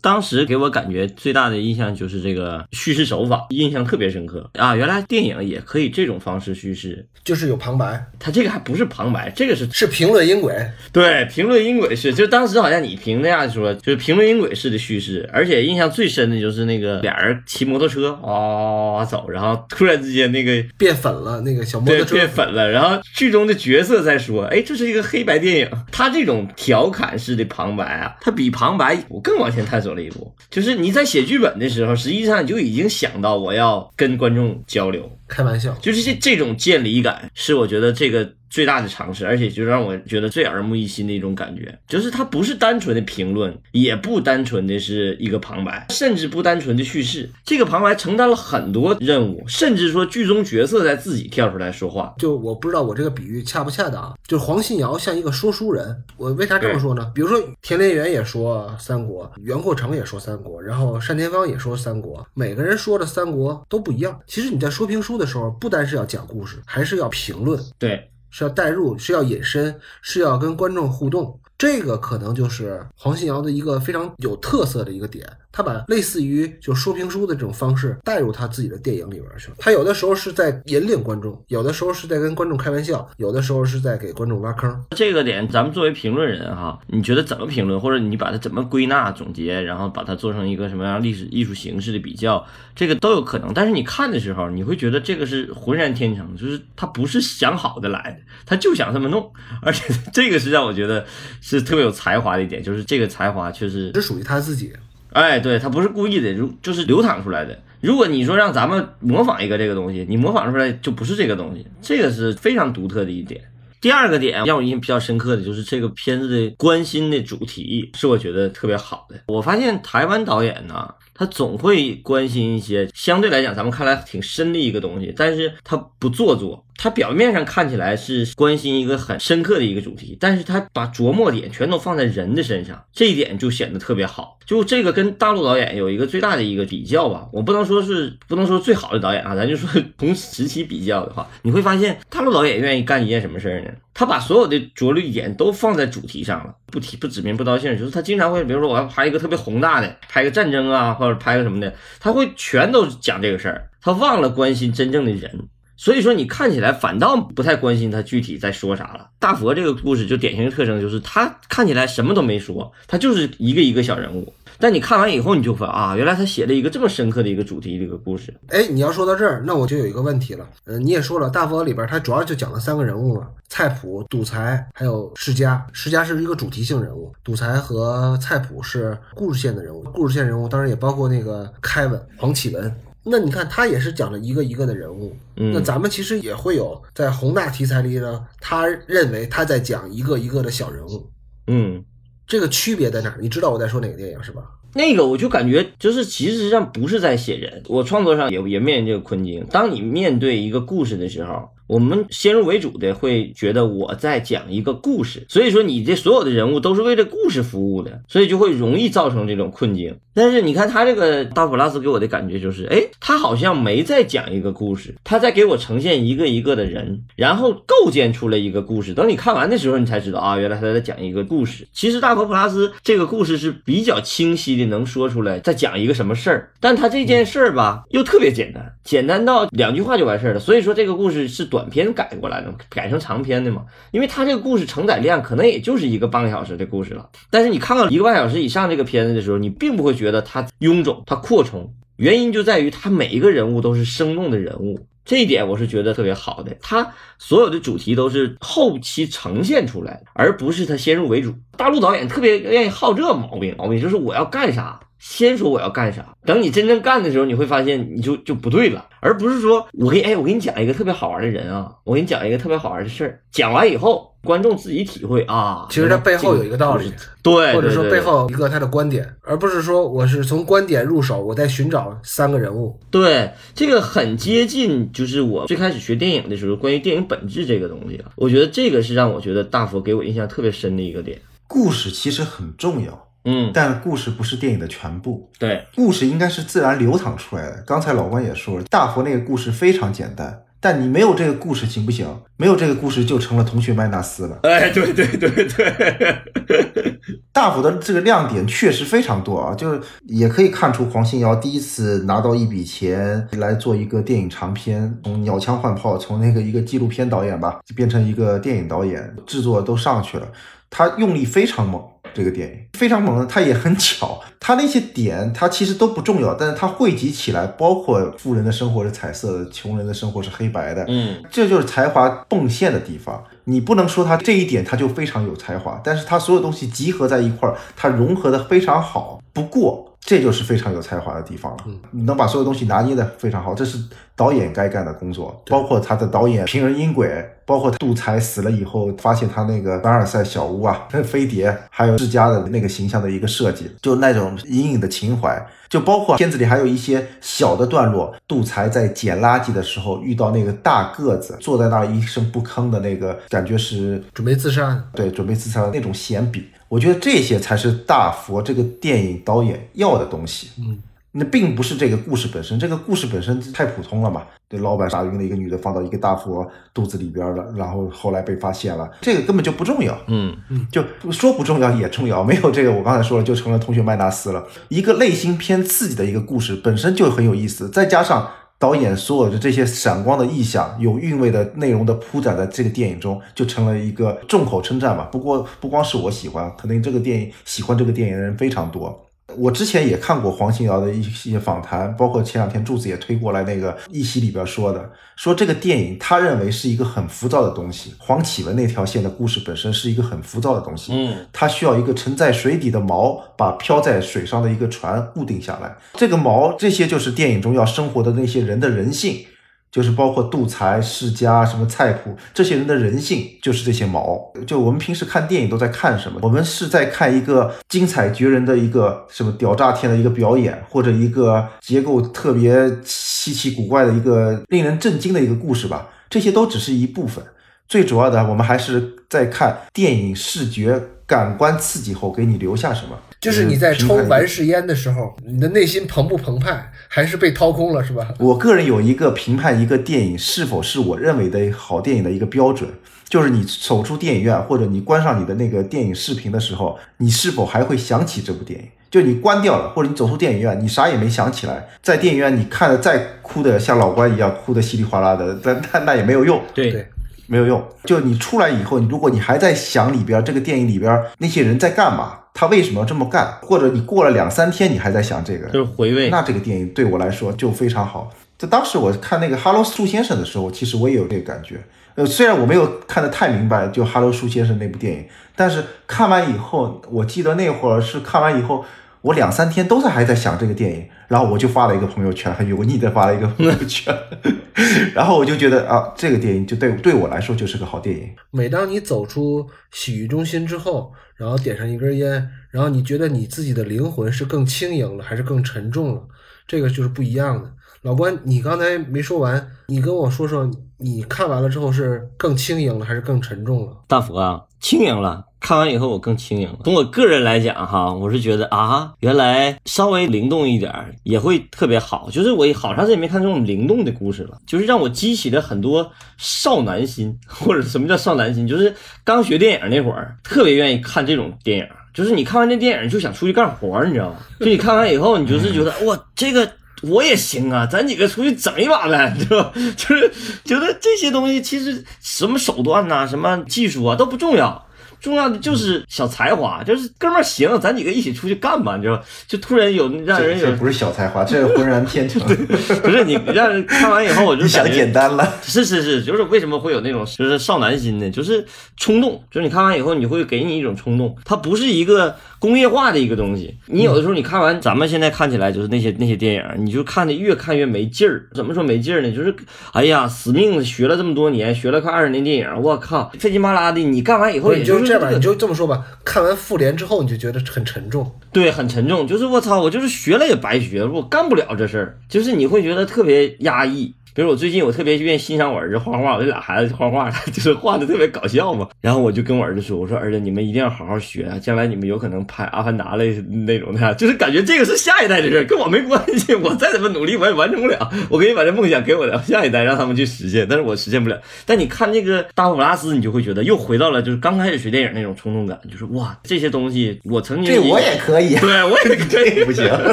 当时给我感觉最大的印象就是这个叙事手法，印象特别深刻。啊！原来电影也可以这种方式叙事，就是有旁白，它这个还不是旁白，这个是是评论音轨。对评论音轨是，就当时好像你评那样说，就是评论音轨式的叙事，而且印象最深的就是那个俩人骑摩托车啊走，然后突然之间那个变粉了，那个小摩托车。变粉了，然后剧中的角色在说，哎，这是一个黑白电影，他这种调侃式的旁白啊，他比旁白我更往前探索走了一步，就是你在写剧本的时候，实际上你就已经想到我要跟观众交流，开玩笑，就是这这种见离感，是我觉得这个最大的尝试，而且就让我觉得最耳目一新的一种感觉，就是它不是单纯的评论，也不单纯的是一个旁白，甚至不单纯的叙事，这个旁白承担了很多任务，甚至说剧中角色在自己跳出来说话。就我不知道我这个比喻恰不恰当，就是黄信尧像一个说书人。我为啥这么说呢？比如说田连元也说三国，袁阔成也说三国，然后单田芳也说三国，每个人说的三国都不一样。其实你在说评书的时候，不单是要讲故事，还是要评论，对，是要代入，是要引申，是要跟观众互动。这个可能就是黄信尧的一个非常有特色的一个点，他把类似于就说评书的这种方式带入他自己的电影里边去了。他有的时候是在引领观众，有的时候是在跟观众开玩笑，有的时候是在给观众挖坑。这个点，咱们作为评论人哈，你觉得怎么评论，或者你把它怎么归纳总结，然后把它做成一个什么样历史艺术形式的比较，这个都有可能。但是你看的时候，你会觉得这个是浑然天成，就是他不是想好的来的，他就想这么弄，而且 这个是让我觉得是特别有才华的一点，就是这个才华确实只属于他自己。哎，对他不是故意的，如就是流淌出来的。如果你说让咱们模仿一个这个东西，你模仿出来就不是这个东西，这个是非常独特的一点。第二个点让我印象比较深刻的就是这个片子的关心的主题是我觉得特别好的。我发现台湾导演呢，他总会关心一些相对来讲咱们看来挺深的一个东西，但是他不做作，他表面上看起来是关心一个很深刻的一个主题，但是他把琢磨点全都放在人的身上，这一点就显得特别好。就这个跟大陆导演有一个最大的一个比较吧，我不能说是不能说最好的导演啊，咱就说同时期比较的话，你会发现大陆导演愿意干一件什么事儿呢？他把所有的着力点都放在主题上了，不提不指名不道姓，就是他经常会，比如说我要拍一个特别宏大的，拍个战争啊，或者拍个什么的，他会全都讲这个事儿，他忘了关心真正的人。所以说你看起来反倒不太关心他具体在说啥了。大佛这个故事就典型的特征就是他看起来什么都没说，他就是一个一个小人物。但你看完以后，你就发啊，原来他写了一个这么深刻的一个主题，这个故事。哎，你要说到这儿，那我就有一个问题了。嗯，你也说了，大佛里边他主要就讲了三个人物嘛，菜谱、赌财还有世家。世家是一个主题性人物，赌财和菜谱是故事线的人物。故事线人物当然也包括那个凯文黄启文。那你看他也是讲了一个一个的人物。那咱们其实也会有在宏大题材里呢，他认为他在讲一个一个的小人物。嗯。这个区别在哪？你知道我在说哪个电影是吧？那个我就感觉就是其实上不是在写人，我创作上也也面临这个困境。当你面对一个故事的时候。我们先入为主的会觉得我在讲一个故事，所以说你这所有的人物都是为这故事服务的，所以就会容易造成这种困境。但是你看他这个大普拉斯给我的感觉就是，哎，他好像没在讲一个故事，他在给我呈现一个一个的人，然后构建出了一个故事。等你看完的时候，你才知道啊，原来他在讲一个故事。其实大佛普拉斯这个故事是比较清晰的，能说出来在讲一个什么事儿，但他这件事儿吧又特别简单，简单到两句话就完事儿了。所以说这个故事是短。短片改过来的，改成长篇的嘛？因为它这个故事承载量可能也就是一个半个小时的故事了。但是你看到一个半小时以上这个片子的时候，你并不会觉得它臃肿、它扩充。原因就在于它每一个人物都是生动的人物，这一点我是觉得特别好的。它所有的主题都是后期呈现出来的，而不是它先入为主。大陆导演特别愿意好这毛病，毛病就是我要干啥。先说我要干啥，等你真正干的时候，你会发现你就就不对了，而不是说我给哎，我给你讲一个特别好玩的人啊，我给你讲一个特别好玩的事儿，讲完以后观众自己体会啊。其实它背后有一个道理，对，或者说背后一个他的观点，而不是说我是从观点入手，我在寻找三个人物。对，这个很接近，就是我最开始学电影的时候，关于电影本质这个东西啊，我觉得这个是让我觉得大佛给我印象特别深的一个点。故事其实很重要。嗯，但故事不是电影的全部。对，故事应该是自然流淌出来的。刚才老关也说了，大佛那个故事非常简单，但你没有这个故事行不行？没有这个故事就成了同学麦纳斯了。哎，对对对对，大佛的这个亮点确实非常多啊，就是也可以看出黄信尧第一次拿到一笔钱来做一个电影长片，从鸟枪换炮，从那个一个纪录片导演吧，变成一个电影导演，制作都上去了，他用力非常猛。这个电影非常猛，它也很巧，它那些点它其实都不重要，但是它汇集起来，包括富人的生活是彩色的，穷人的生活是黑白的，嗯，这就是才华迸现的地方。你不能说它这一点它就非常有才华，但是它所有东西集合在一块儿，它融合的非常好。不过这就是非常有才华的地方了，你能把所有东西拿捏的非常好，这是导演该干的工作。包括他的导演平人音轨，包括杜才死了以后，发现他那个凡尔赛小屋啊，飞碟，还有世家的那个形象的一个设计，就那种隐隐的情怀。就包括片子里还有一些小的段落，杜才在捡垃圾的时候遇到那个大个子坐在那儿一声不吭的那个感觉是准备自杀，对，准备自杀的那种闲笔，我觉得这些才是大佛这个电影导演要的东西。嗯。那并不是这个故事本身，这个故事本身太普通了嘛？对，老板杀晕了一个女的放到一个大佛肚子里边了，然后后来被发现了，这个根本就不重要。嗯嗯，就说不重要也重要，没有这个我刚才说了，就成了同学麦纳斯了。一个类型偏刺激的一个故事本身就很有意思，再加上导演所有的这些闪光的意象、有韵味的内容的铺展在这个电影中，就成了一个众口称赞嘛。不过不光是我喜欢，可能这个电影喜欢这个电影的人非常多。我之前也看过黄信尧的一些访谈，包括前两天柱子也推过来那个一席里边说的，说这个电影他认为是一个很浮躁的东西。黄启文那条线的故事本身是一个很浮躁的东西，嗯，它需要一个沉在水底的锚，把漂在水上的一个船固定下来。这个锚，这些就是电影中要生活的那些人的人性。就是包括杜才、世家、什么菜谱，这些人的人性就是这些毛。就我们平时看电影都在看什么？我们是在看一个精彩绝人的一个什么屌炸天的一个表演，或者一个结构特别稀奇古怪的一个令人震惊的一个故事吧？这些都只是一部分。最主要的，我们还是在看电影视觉感官刺激后给你留下什么。就是你在抽完世烟的时候，你的内心澎不澎湃，还是被掏空了，是吧？我个人有一个评判一个电影是否是我认为的好电影的一个标准，就是你走出电影院或者你关上你的那个电影视频的时候，你是否还会想起这部电影？就你关掉了，或者你走出电影院，你啥也没想起来，在电影院你看的再哭的像老关一样哭的稀里哗啦的，但但那也没有用。对对没有用。就你出来以后，你如果你还在想里边这个电影里边那些人在干嘛，他为什么要这么干，或者你过了两三天你还在想这个，就是回味。那这个电影对我来说就非常好。就当时我看那个《哈喽树先生》的时候，其实我也有这个感觉。呃，虽然我没有看得太明白，就《哈喽树先生》那部电影，但是看完以后，我记得那会儿是看完以后，我两三天都在还在想这个电影，然后我就发了一个朋友圈，很油腻的发了一个朋友圈，然后我就觉得啊，这个电影就对对我来说就是个好电影。每当你走出洗浴中心之后，然后点上一根烟，然后你觉得你自己的灵魂是更轻盈了，还是更沉重了？这个就是不一样的。老关，你刚才没说完，你跟我说说，你看完了之后是更轻盈了，还是更沉重了？大佛啊，轻盈了。看完以后我更轻盈了。从我个人来讲哈，我是觉得啊，原来稍微灵动一点也会特别好。就是我好长时间没看这种灵动的故事了，就是让我激起了很多少男心，或者什么叫少男心？就是刚学电影那会儿，特别愿意看这种电影。就是你看完这电影就想出去干活，你知道吗？就你看完以后，你就是觉得哇，这个。我也行啊，咱几个出去整一把呗，对吧？就是觉得这些东西其实什么手段呐、什么技术啊都不重要，重要的就是小才华，就是哥们儿行，咱几个一起出去干吧，你知道吧？就突然有让人有不是小才华，这是浑然天成。不是你让人看完以后我就 想简单了。是是是，就是为什么会有那种就是少男心呢？就是冲动，就是你看完以后，你会给你一种冲动，它不是一个工业化的一个东西。你有的时候你看完，咱们现在看起来就是那些那些电影，你就看的越看越没劲儿。怎么说没劲儿呢？就是哎呀，死命学了这么多年，学了快二十年电影，我靠，费劲巴拉的。你干完以后，也你就这样吧，你就这么说吧。看完《复联》之后，你就觉得很沉重。对，很沉重，就是我操，我就是学了也白学，我干不了这事儿，就是你会觉得特别压抑。比如我最近我特别愿意欣赏我儿子画画，我这俩孩子画画，就是画的特别搞笑嘛。然后我就跟我儿子说：“我说儿子，你们一定要好好学啊，将来你们有可能拍《阿凡达》类那种的，就是感觉这个是下一代的事，跟我没关系。我再怎么努力，我也完成不了。我可以把这梦想给我的下一代，让他们去实现，但是我实现不了。但你看那个大佛普拉斯，你就会觉得又回到了就是刚开始学电影那种冲动感，就是哇，这些东西我曾经这我也可以，对我也可以这你不行，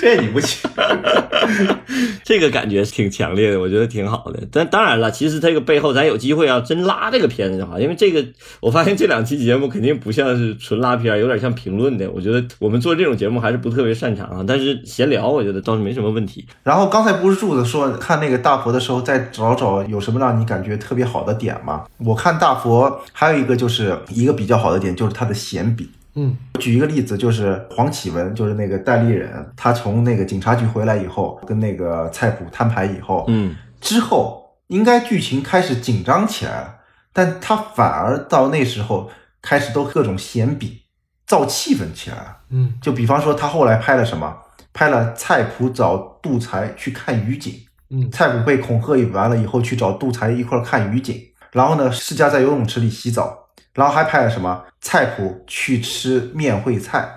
这你不行。这个感觉挺挺强烈的，我觉得挺好的。但当然了，其实这个背后咱有机会要真拉这个片子就好，因为这个我发现这两期节目肯定不像是纯拉片，有点像评论的。我觉得我们做这种节目还是不特别擅长啊，但是闲聊我觉得倒是没什么问题。然后刚才不是柱子说看那个大佛的时候，再找找有什么让你感觉特别好的点吗？我看大佛还有一个就是一个比较好的点，就是他的闲笔。嗯，举一个例子，就是黄启文，就是那个戴立忍，他从那个警察局回来以后，跟那个菜谱摊牌以后，嗯，之后应该剧情开始紧张起来了，但他反而到那时候开始都各种闲笔造气氛起来。了。嗯。就比方说他后来拍了什么，拍了菜谱找杜才去看雨景，嗯。菜谱被恐吓完了以后去找杜才一块儿看雨景，然后呢世家在游泳池里洗澡，然后还派了什么菜谱去吃面会菜。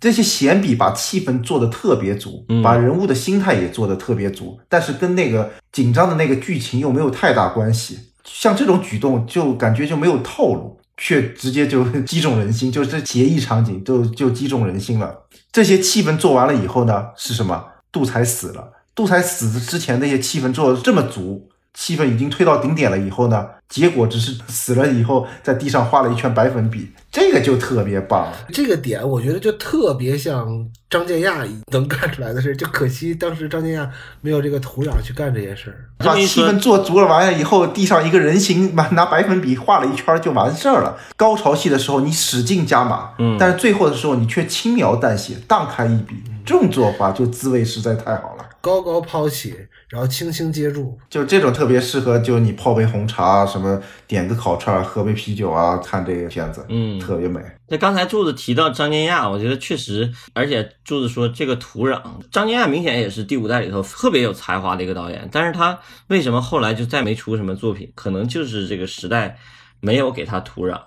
这些闲笔把气氛做得特别足，嗯把人物的心态也做得特别足，但是跟那个紧张的那个剧情又没有太大关系。像这种举动就感觉就没有套路，却直接就 击中人心，就是这结义场景就就击中人心了。这些气氛做完了以后呢，是什么？杜才死了。杜才死之前那些气氛做的这么足，气氛已经推到顶点了以后呢，结果只是死了以后在地上画了一圈白粉笔，这个就特别棒。这个点我觉得就特别像张建亚能干出来的事，就可惜当时张建亚没有这个土壤去干这些事儿。把气氛做足了完了以后，地上一个人形，拿拿白粉笔画了一圈就完事儿了。高潮戏的时候你使劲加码，嗯但是最后的时候你却轻描淡写，荡开一笔，这种做法就滋味实在太好了。高高抛起，然后轻轻接住。就这种特别适合，就你泡杯红茶，什么点个烤串，喝杯啤酒啊，看这个片子，嗯特别美。那刚才柱子提到张建亚，我觉得确实，而且柱子说这个土壤，张建亚明显也是第五代里头特别有才华的一个导演，但是他为什么后来就再没出什么作品？可能就是这个时代没有给他土壤，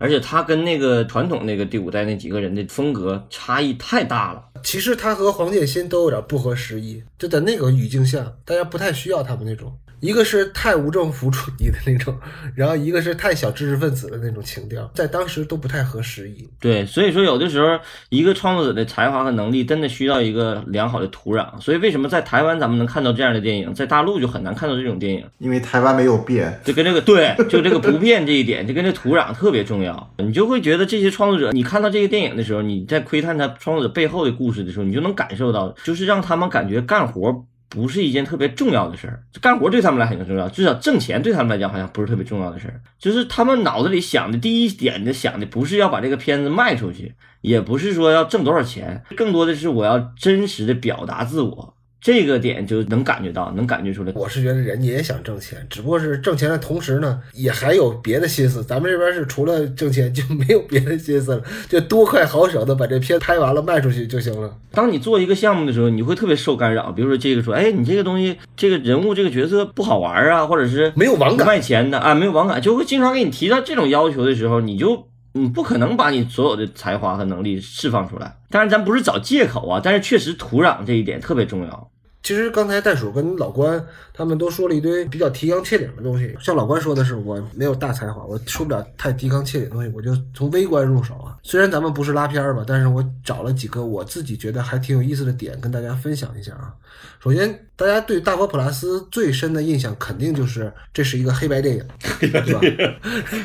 而且他跟那个传统那个第五代那几个人的风格差异太大了。其实他和黄建新都有点不合时宜，就在那个语境下，大家不太需要他们那种，一个是太无政府主义的那种，然后一个是太小知识分子的那种情调，在当时都不太合时宜。对，所以说有的时候一个创作者的才华和能力真的需要一个良好的土壤。所以为什么在台湾咱们能看到这样的电影，在大陆就很难看到这种电影？因为台湾没有变，就跟这个对，就这个不变这一点，就跟这土壤特别重要。你就会觉得这些创作者，你看到这个电影的时候，你在窥探他创作者背后的故事的时候，你就能感受到，就是让他们感觉干活不是一件特别重要的事儿。干活对他们来讲很重要，至少挣钱对他们来讲好像不是特别重要的事儿。就是他们脑子里想的第一点的想的不是要把这个片子卖出去，也不是说要挣多少钱，更多的是我要真实的表达自我。这个点就能感觉到，能感觉出来。我是觉得人家也想挣钱，只不过是挣钱的同时呢，也还有别的心思。咱们这边是除了挣钱就没有别的心思了，就多快好省的把这片拍完了卖出去就行了。当你做一个项目的时候，你会特别受干扰。比如说这个说，哎，你这个东西，这个人物这个角色不好玩啊，或者是没有网感卖钱的啊，没有网感，就会经常给你提到这种要求的时候，你就你不可能把你所有的才华和能力释放出来。当然，咱不是找借口啊，但是确实土壤这一点特别重要。其实刚才袋鼠跟老关他们都说了一堆比较提纲挈领的东西，像老关说的是我没有大才华，我说不了太提纲挈领的东西，我就从微观入手啊。虽然咱们不是拉片儿吧，但是我找了几个我自己觉得还挺有意思的点跟大家分享一下啊。首先，大家对大佛普拉斯最深的印象肯定就是这是一个黑白电影，对吧？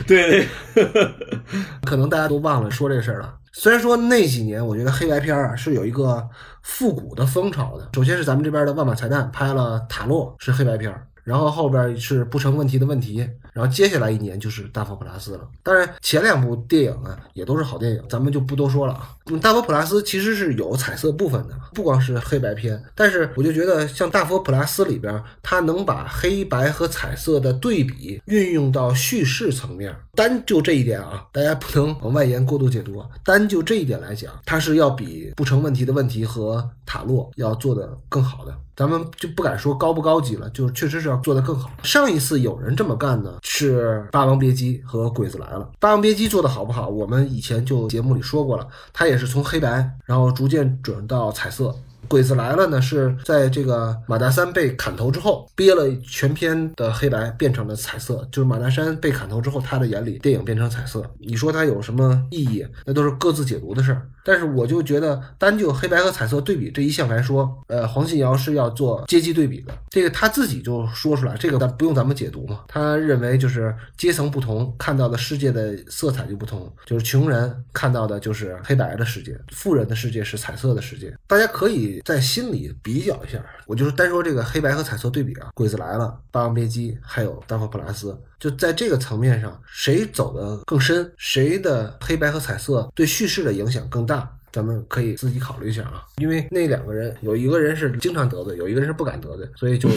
对对，可能大家都忘了说这事儿了。虽然说那几年我觉得黑白片儿啊是有一个复古的风潮的，首先是咱们这边的万马财蛋拍了《塔洛》是黑白片儿，然后后边是不成问题的问题，然后接下来一年就是大佛普拉斯了。当然前两部电影啊也都是好电影，咱们就不多说了啊。大佛普拉斯其实是有彩色部分的，不光是黑白片，但是我就觉得像大佛普拉斯里边，它能把黑白和彩色的对比运用到叙事层面。单就这一点啊，大家不能往外延过度解读。单就这一点来讲，它是要比不成问题的问题和塔洛要做的更好的。咱们就不敢说高不高级了，就确实是要做得更好。上一次有人这么干呢，是《霸王别姬》和《鬼子来了》。《霸王别姬》做得好不好，我们以前就节目里说过了，它也是从黑白，然后逐渐转到彩色。鬼子来了呢，是在这个马大三被砍头之后，憋了全篇的黑白变成了彩色。就是马大山被砍头之后，他的眼里电影变成彩色。你说它有什么意义？那都是各自解读的事儿。但是我就觉得，单就黑白和彩色对比这一项来说，呃，黄信尧是要做阶级对比的。这个他自己就说出来，这个咱不用咱们解读嘛。他认为就是阶层不同，看到的世界的色彩就不同。就是穷人看到的就是黑白的世界，富人的世界是彩色的世界。大家可以在心里比较一下。我就是单说这个黑白和彩色对比啊，《鬼子来了》《霸王别姬》还有《大佛普拉斯》，就在这个层面上，谁走的更深，谁的黑白和彩色对叙事的影响更大。咱们可以自己考虑一下啊，因为那两个人有一个人是经常得罪，有一个人是不敢得罪，所以就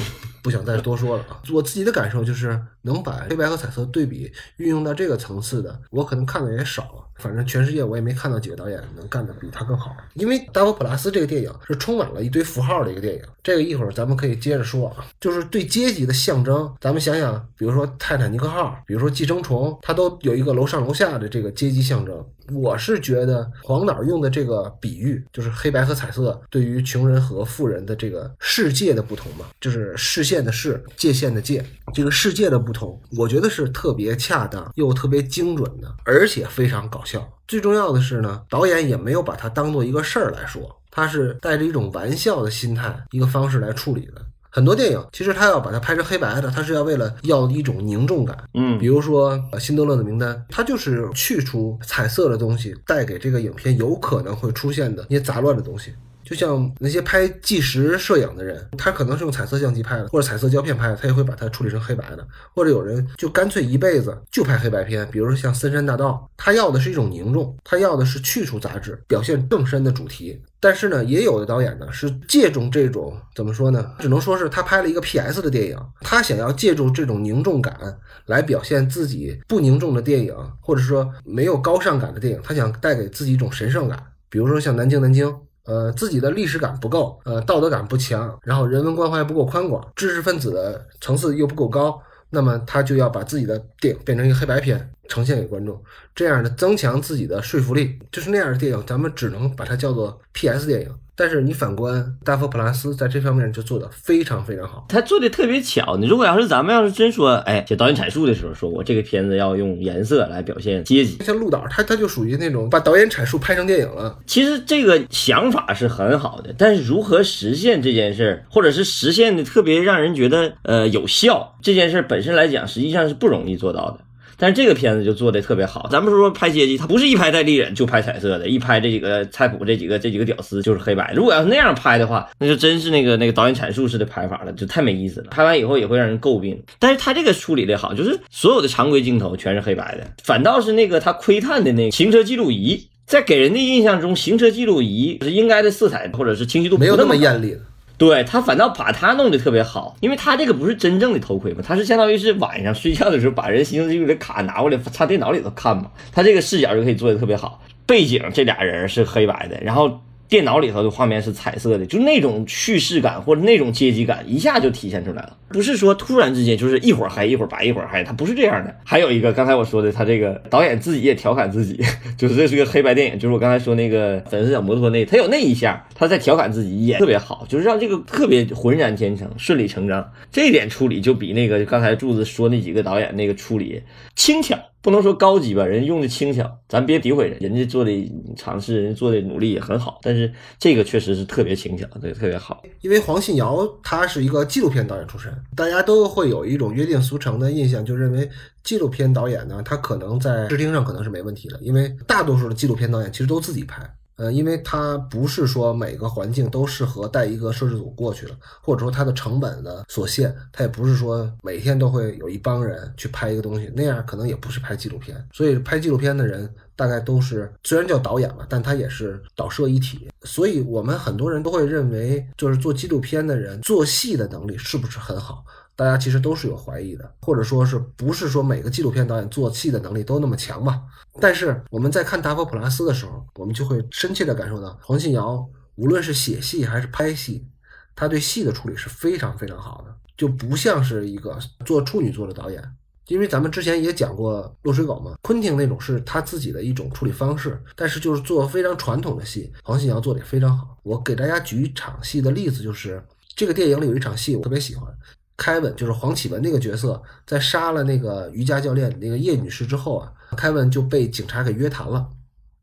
不想再多说了啊。我自己的感受就是，能把黑白和彩色对比运用到这个层次的，我可能看的也少了。反正全世界我也没看到几个导演能干得比他更好。因为《大佛普拉斯》这个电影是充满了一堆符号的一个电影，这个一会儿咱们可以接着说啊。就是对阶级的象征，咱们想想，比如说泰坦尼克号，比如说寄生虫，它都有一个楼上楼下的这个阶级象征。我是觉得黄导用的这个比喻，就是黑白和彩色对于穷人和富人的这个世界的不同嘛，就是视线的视，界限的界，这个世界的不同，我觉得是特别恰当又特别精准的，而且非常搞笑。最重要的是呢，导演也没有把它当做一个事儿来说，他是带着一种玩笑的心态，一个方式来处理的。很多电影其实他要把它拍成黑白的，他是要为了要一种凝重感。嗯比如说《呃辛德勒的名单》，它就是去除彩色的东西，带给这个影片有可能会出现的一些杂乱的东西。就像那些拍纪实摄影的人，他可能是用彩色相机拍的，或者彩色胶片拍的，他也会把它处理成黑白的。或者有人就干脆一辈子就拍黑白片，比如说像《森山大道》，他要的是一种凝重，他要的是去除杂质，表现更深的主题。但是呢，也有的导演呢是借助这种怎么说呢？只能说是他拍了一个 P.S. 的电影，他想要借助这种凝重感来表现自己不凝重的电影，或者说没有高尚感的电影，他想带给自己一种神圣感。比如说像《南京南京》，呃，自己的历史感不够，呃，道德感不强，然后人文关怀不够宽广，知识分子的层次又不够高，那么他就要把自己的电影变成一个黑白片。呈现给观众，这样的增强自己的说服力，就是那样的电影，咱们只能把它叫做 P.S. 电影。但是你反观大佛普拉斯，在这方面就做的非常非常好，他做的特别巧。你如果要是咱们要是真说，哎，写导演阐述的时候，说我这个片子要用颜色来表现阶级，像鹿岛，他他就属于那种把导演阐述拍成电影了。其实这个想法是很好的，但是如何实现这件事儿，或者是实现的特别让人觉得呃有效，这件事本身来讲，实际上是不容易做到的。但是这个片子就做的特别好，咱们说拍阶级，他不是一拍戴立忍就拍彩色的，一拍这几个菜谱这几个这几个屌丝就是黑白。如果要是那样拍的话，那就真是那个那个导演阐述式的拍法了，就太没意思了。拍完以后也会让人诟病。但是他这个处理的好，就是所有的常规镜头全是黑白的，反倒是那个他窥探的那个行车记录仪，在给人的印象中，行车记录仪是应该的色彩或者是清晰度没有那么艳丽。对他反倒把他弄得特别好，因为他这个不是真正的头盔嘛，他是相当于是晚上睡觉的时候把人行车记录的卡拿过来插电脑里头看嘛，他这个视角就可以做的特别好，背景这俩人是黑白的，然后。电脑里头的画面是彩色的，就那种叙事感或者那种阶级感一下就体现出来了。不是说突然之间就是一会儿黑一会儿白一会儿黑，它不是这样的。还有一个刚才我说的，他这个导演自己也调侃自己，就是这是个黑白电影，就是我刚才说那个粉丝小摩托那，他有那一下，他在调侃自己也特别好，就是让这个特别浑然天成、顺理成章。这一点处理就比那个刚才柱子说那几个导演那个处理轻巧。不能说高级吧，人用的轻巧，咱别诋毁人，人家做的尝试，人家做的努力也很好。但是这个确实是特别轻巧，对，特别好。因为黄信尧他是一个纪录片导演出身，大家都会有一种约定俗成的印象，就认为纪录片导演呢，他可能在视听上可能是没问题的，因为大多数的纪录片导演其实都自己拍。呃，因为它不是说每个环境都适合带一个摄制组过去了，或者说它的成本的所限，它也不是说每天都会有一帮人去拍一个东西，那样可能也不是拍纪录片。所以拍纪录片的人大概都是虽然叫导演嘛，但他也是导摄一体。所以我们很多人都会认为，就是做纪录片的人做戏的能力是不是很好？大家其实都是有怀疑的，或者说是不是说每个纪录片导演做戏的能力都那么强吧？但是我们在看达佛普拉斯的时候，我们就会深切的感受到黄信尧无论是写戏还是拍戏，他对戏的处理是非常非常好的，就不像是一个做处女作的导演。因为咱们之前也讲过《落水狗》嘛，昆汀那种是他自己的一种处理方式，但是就是做非常传统的戏，黄信尧做的也非常好。我给大家举一场戏的例子，就是这个电影里有一场戏我特别喜欢。凯文就是黄启文那个角色，在杀了那个瑜伽教练那个叶女士之后啊，凯文就被警察给约谈了，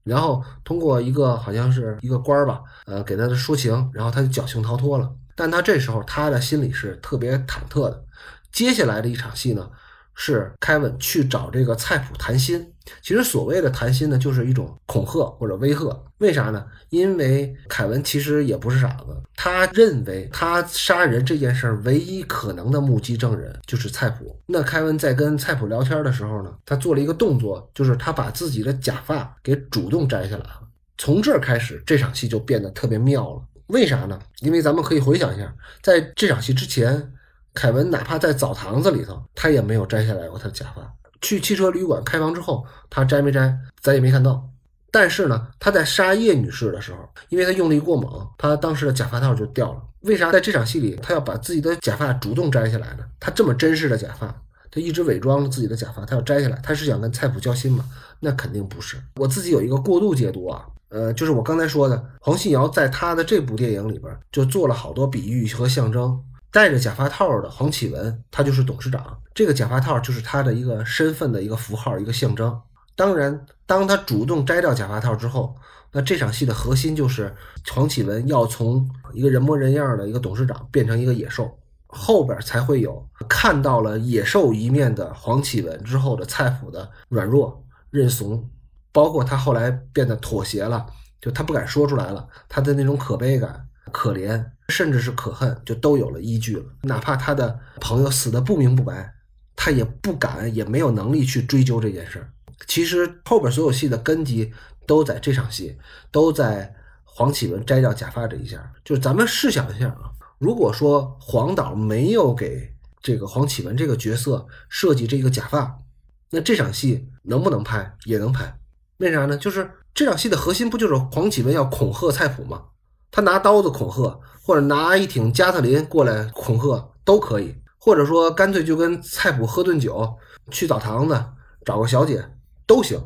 然后通过一个好像是一个官儿吧，呃，给他的说情，然后他就侥幸逃脱了。但他这时候他的心里是特别忐忑的。接下来的一场戏呢？是凯文去找这个菜谱谈心，其实所谓的谈心呢，就是一种恐吓或者威吓。为啥呢？因为凯文其实也不是傻子，他认为他杀人这件事儿唯一可能的目击证人就是菜谱。那凯文在跟菜谱聊天的时候呢，他做了一个动作，就是他把自己的假发给主动摘下来了。从这儿开始，这场戏就变得特别妙了。为啥呢？因为咱们可以回想一下，在这场戏之前。凯文哪怕在澡堂子里头，他也没有摘下来过他的假发。去汽车旅馆开房之后，他摘没摘，咱也没看到。但是呢，他在杀叶女士的时候，因为他用力过猛，他当时的假发套就掉了。为啥在这场戏里，他要把自己的假发主动摘下来呢？他这么珍视的假发，他一直伪装自己的假发，他要摘下来，他是想跟菜谱交心吗？那肯定不是。我自己有一个过度解读啊，呃，就是我刚才说的，黄信尧在他的这部电影里边就做了好多比喻和象征。戴着假发套的黄启文，他就是董事长。这个假发套就是他的一个身份的一个符号，一个象征。当然，当他主动摘掉假发套之后，那这场戏的核心就是黄启文要从一个人模人样的一个董事长变成一个野兽，后边才会有看到了野兽一面的黄启文之后的菜谱的软弱认怂，包括他后来变得妥协了，就他不敢说出来了，他的那种可悲感、可怜，甚至是可恨，就都有了依据了。哪怕他的朋友死的不明不白，他也不敢，也没有能力去追究这件事儿。其实后边所有戏的根基都在这场戏，都在黄启文摘掉假发这一下。就是咱们试想一下啊，如果说黄导没有给这个黄启文这个角色设计这个假发，那这场戏能不能拍？也能拍。为啥呢？就是这场戏的核心不就是黄启文要恐吓菜谱吗？他拿刀子恐吓，或者拿一挺加特林过来恐吓都可以，或者说干脆就跟菜谱喝顿酒，去澡堂子找个小姐都行。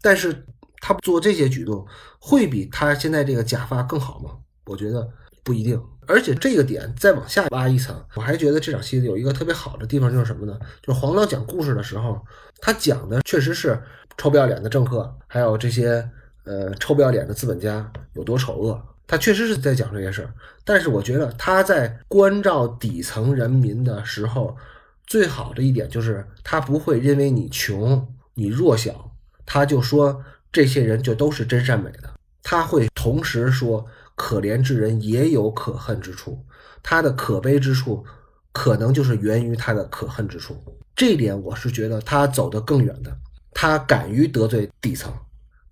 但是他做这些举动，会比他现在这个假发更好吗？我觉得不一定。而且这个点再往下挖一层，我还觉得这场戏有一个特别好的地方，就是什么呢？就是黄导讲故事的时候，他讲的确实是臭不要脸的政客，还有这些呃臭不要脸的资本家有多丑恶。他确实是在讲这些事儿，但是我觉得他在关照底层人民的时候，最好的一点就是他不会因为你穷、你弱小，他就说这些人就都是真善美的。他会同时说，可怜之人也有可恨之处，他的可悲之处，可能就是源于他的可恨之处。这点我是觉得他走得更远的，他敢于得罪底层。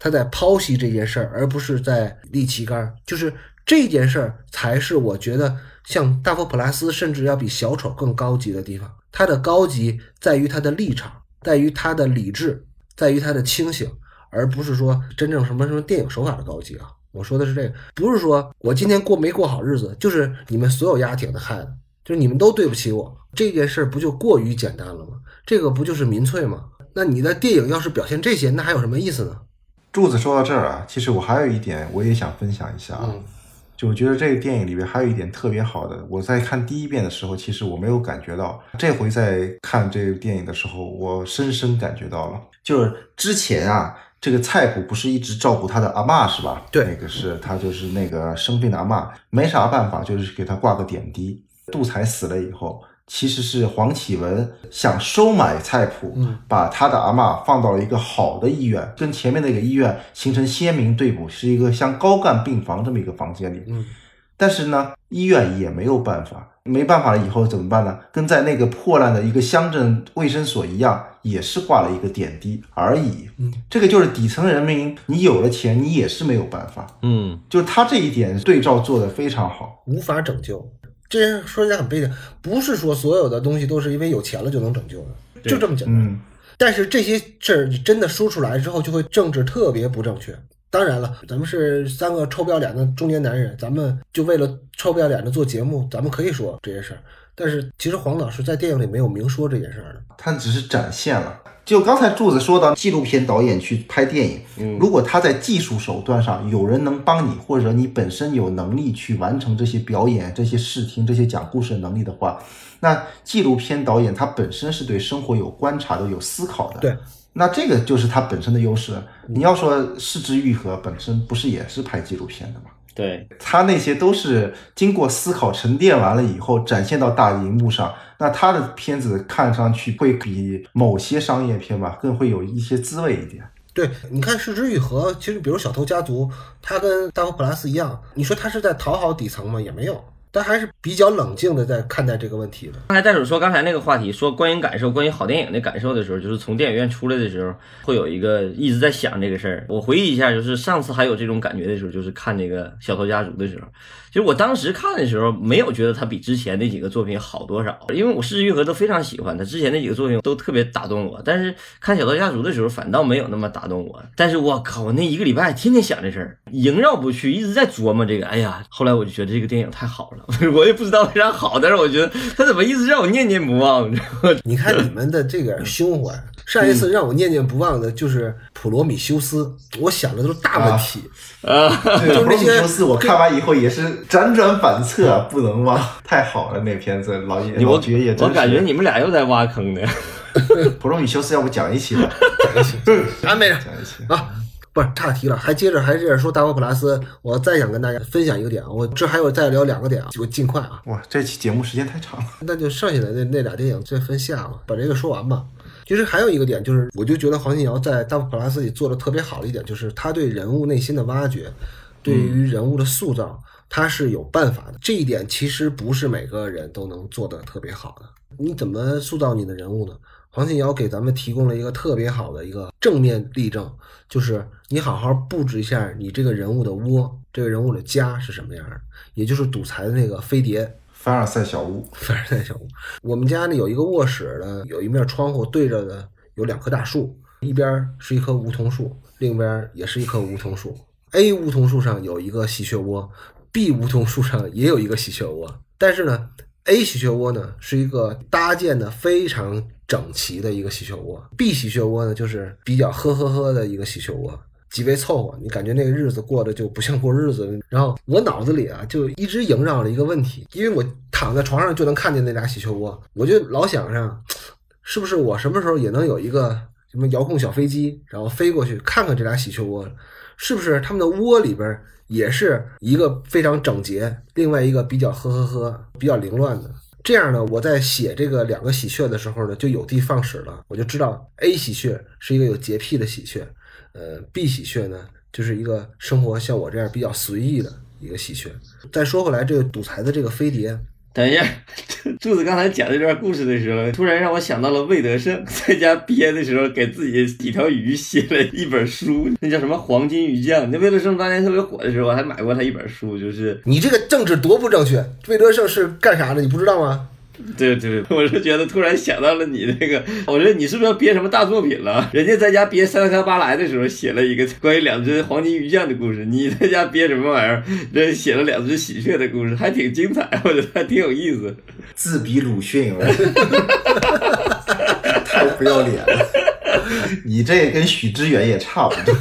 他在剖析这件事儿，而不是在立旗杆。就是这件事儿，才是我觉得像大佛普拉斯，甚至要比小丑更高级的地方。他的高级在于他的立场，在于他的理智，在于他的清醒，而不是说真正什么什么电影手法的高级啊。我说的是这个，不是说我今天过没过好日子，就是你们所有丫挺的害的，就是你们都对不起我。这件事儿不就过于简单了吗？这个不就是民粹吗？那你的电影要是表现这些，那还有什么意思呢？柱子说到这儿啊，其实我还有一点我也想分享一下啊，就我觉得这个电影里边还有一点特别好的，我在看第一遍的时候，其实我没有感觉到，这回在看这个电影的时候，我深深感觉到了。就是之前啊，这个菜谱不是一直照顾他的阿嬷是吧？对那个是他就是那个生病的阿嬷，没啥办法，就是给他挂个点滴。杜才死了以后。其实是黄启文想收买菜谱，把他的阿嬷放到了一个好的医院，跟前面那个医院形成鲜明对比，是一个像高干病房这么一个房间里。嗯，但是呢，医院也没有办法，没办法了以后怎么办呢？跟在那个破烂的一个乡镇卫生所一样，也是挂了一个点滴而已。嗯，这个就是底层人民，你有了钱，你也是没有办法。嗯，就是他这一点对照做得非常好。无法拯救。这说起来很悲凉，不是说所有的东西都是因为有钱了就能拯救的，就这么简单。嗯，但是这些事儿你真的说出来之后，就会政治特别不正确。当然了，咱们是三个臭不要脸的中年男人，咱们就为了臭不要脸的做节目，咱们可以说这些事儿。但是其实黄老师在电影里没有明说这件事儿的，他只是展现了。就刚才柱子说到，纪录片导演去拍电影，嗯如果他在技术手段上有人能帮你，或者你本身有能力去完成这些表演、这些视听、这些讲故事的能力的话，那纪录片导演他本身是对生活有观察的、有思考的。对，那这个就是他本身的优势。你要说失之愈合本身不是也是拍纪录片的吗？对，他那些都是经过思考沉淀完了以后展现到大荧幕上，那他的片子看上去会比某些商业片吧更会有一些滋味一点。对，你看《失之愈合》，其实比如《小偷家族》，他跟《大佛普拉斯》一样，你说他是在讨好底层吗？也没有，但还是比较冷静的在看待这个问题的。刚才袋鼠说刚才那个话题，说观影感受，关于好电影的感受的时候，就是从电影院出来的时候，会有一个一直在想这个事儿。我回忆一下，就是上次还有这种感觉的时候，就是看那个《小偷家族》的时候。其实我当时看的时候，没有觉得他比之前那几个作品好多少，因为我失之愈合都非常喜欢他之前那几个作品都特别打动我。但是看《小偷家族》的时候，反倒没有那么打动我。但是我靠，我那一个礼拜天天想这事儿，萦绕不去，一直在琢磨这个。哎呀，后来我就觉得这个电影太好了，我也不知道为啥好，但是我觉得他怎么一直让我念念不忘，你知道吗？你看你们的这个胸怀，上一次让我念念不忘的就是《普罗米修斯》，我想的都是大问题。啊，这个《就是那些普罗米修斯》，我看完以后也是辗转反侧，啊不能忘，太好了那片子，老爷老爵也真是。我感觉你们俩又在挖坑呢。《普罗米修斯》要不讲一期吧？讲一期安排上讲一期。啊，不是岔题了，还接着还接着说大佛普拉斯，我再想跟大家分享一个点啊，我这还有再聊两个点啊，我尽快啊，哇，这期节目时间太长了。那就剩下的那那俩电影再分下吧，把这个说完吧。其实还有一个点就是，我就觉得黄信尧在《大佛普拉斯》里做的特别好的一点，就是他对人物内心的挖掘，对于人物的塑造，他是有办法的。这一点其实不是每个人都能做的特别好的。你怎么塑造你的人物呢？黄信尧给咱们提供了一个特别好的一个正面例证，就是你好好布置一下你这个人物的窝，这个人物的家是什么样的，也就是赌财的那个飞碟。凡尔赛小屋，凡尔赛小屋。我们家呢有一个卧室呢，有一面窗户对着的有两棵大树，一边是一棵梧桐树，另一边也是一棵梧桐树。A 梧桐树上有一个喜鹊窝，B 梧桐树上也有一个喜鹊窝。但是呢，A 喜鹊窝呢是一个搭建的非常整齐的一个喜鹊窝，B 喜鹊窝呢就是比较呵呵呵的一个喜鹊窝。极为凑合，你感觉那个日子过得就不像过日子。然后我脑子里啊，就一直萦绕着一个问题，因为我躺在床上就能看见那俩喜鹊窝，我就老想着，是不是我什么时候也能有一个什么遥控小飞机，然后飞过去看看这俩喜鹊窝，是不是他们的窝里边也是一个非常整洁，另外一个比较呵呵呵、比较凌乱的。这样呢，我在写这个两个喜鹊的时候呢，就有的放矢了，我就知道 A 喜鹊是一个有洁癖的喜鹊。呃，B 喜鹊呢，就是一个生活像我这样比较随意的一个喜鹊。再说回来，这个赌财的这个飞碟，等一下，柱子刚才讲这段故事的时候，突然让我想到了魏德胜 在家憋的时候，给自己几条鱼写了一本书，那叫什么《黄金鱼酱》。那魏德胜当年特别火的时候，我还买过他一本书，就是你这个政治多不正确。魏德胜是干啥的？你不知道吗？对对，我是觉得突然想到了你那个，我说你是不是要憋什么大作品了？人家在家憋三三八来的时候写了一个关于两只黄金鱼酱的故事，你在家憋什么玩意儿？这写了两只喜鹊的故事，还挺精彩，我觉得还挺有意思。自比鲁迅，太不要脸了！你这跟许知远也差不多。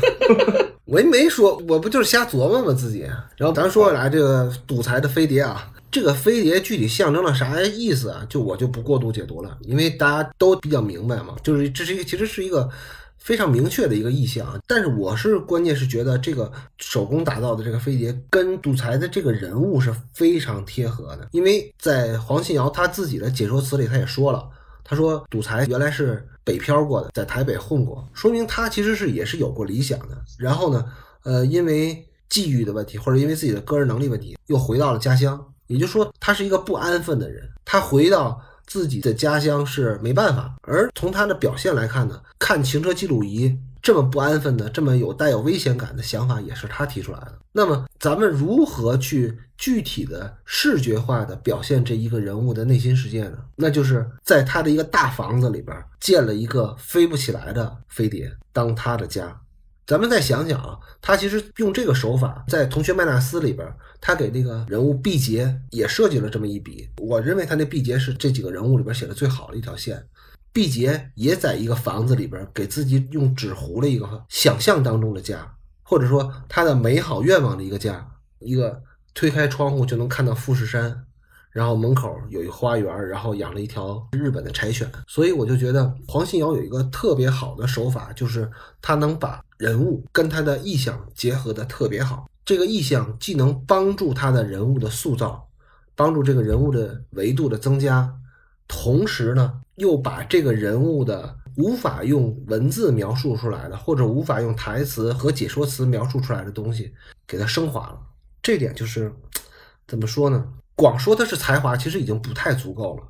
我也没说，我不就是瞎琢磨吗自己？然后咱说回来，这个赌财的飞碟啊。这个飞碟具体象征了啥意思啊？就我就不过度解读了，因为大家都比较明白嘛。就是这是一个其实是一个非常明确的一个意象。但是我是关键是觉得这个手工打造的这个飞碟跟赌财的这个人物是非常贴合的。因为在黄信尧他自己的解说词里他也说了，他说赌财原来是北漂过的，在台北混过，说明他其实是也是有过理想的。然后呢，呃，因为际遇的问题或者因为自己的个人能力问题，又回到了家乡。也就是说，他是一个不安分的人。他回到自己的家乡是没办法。而从他的表现来看呢，看行车记录仪这么不安分的、这么有带有危险感的想法，也是他提出来的。那么，咱们如何去具体的视觉化的表现这一个人物的内心世界呢？那就是在他的一个大房子里边建了一个飞不起来的飞碟当他的家。咱们再想想啊，他其实用这个手法，在《同学麦纳斯》里边，他给那个人物毕节也设计了这么一笔。我认为他那毕节是这几个人物里边写的最好的一条线。毕节也在一个房子里边，给自己用纸糊了一个想象当中的家，或者说他的美好愿望的一个家。一个推开窗户就能看到富士山。然后门口有一花园，然后养了一条日本的柴犬，所以我就觉得黄信尧有一个特别好的手法，就是他能把人物跟他的意象结合的特别好。这个意象既能帮助他的人物的塑造，帮助这个人物的维度的增加，同时呢，又把这个人物的无法用文字描述出来的，或者无法用台词和解说词描述出来的东西，给它升华了。这点就是怎么说呢？光说他是才华，其实已经不太足够了。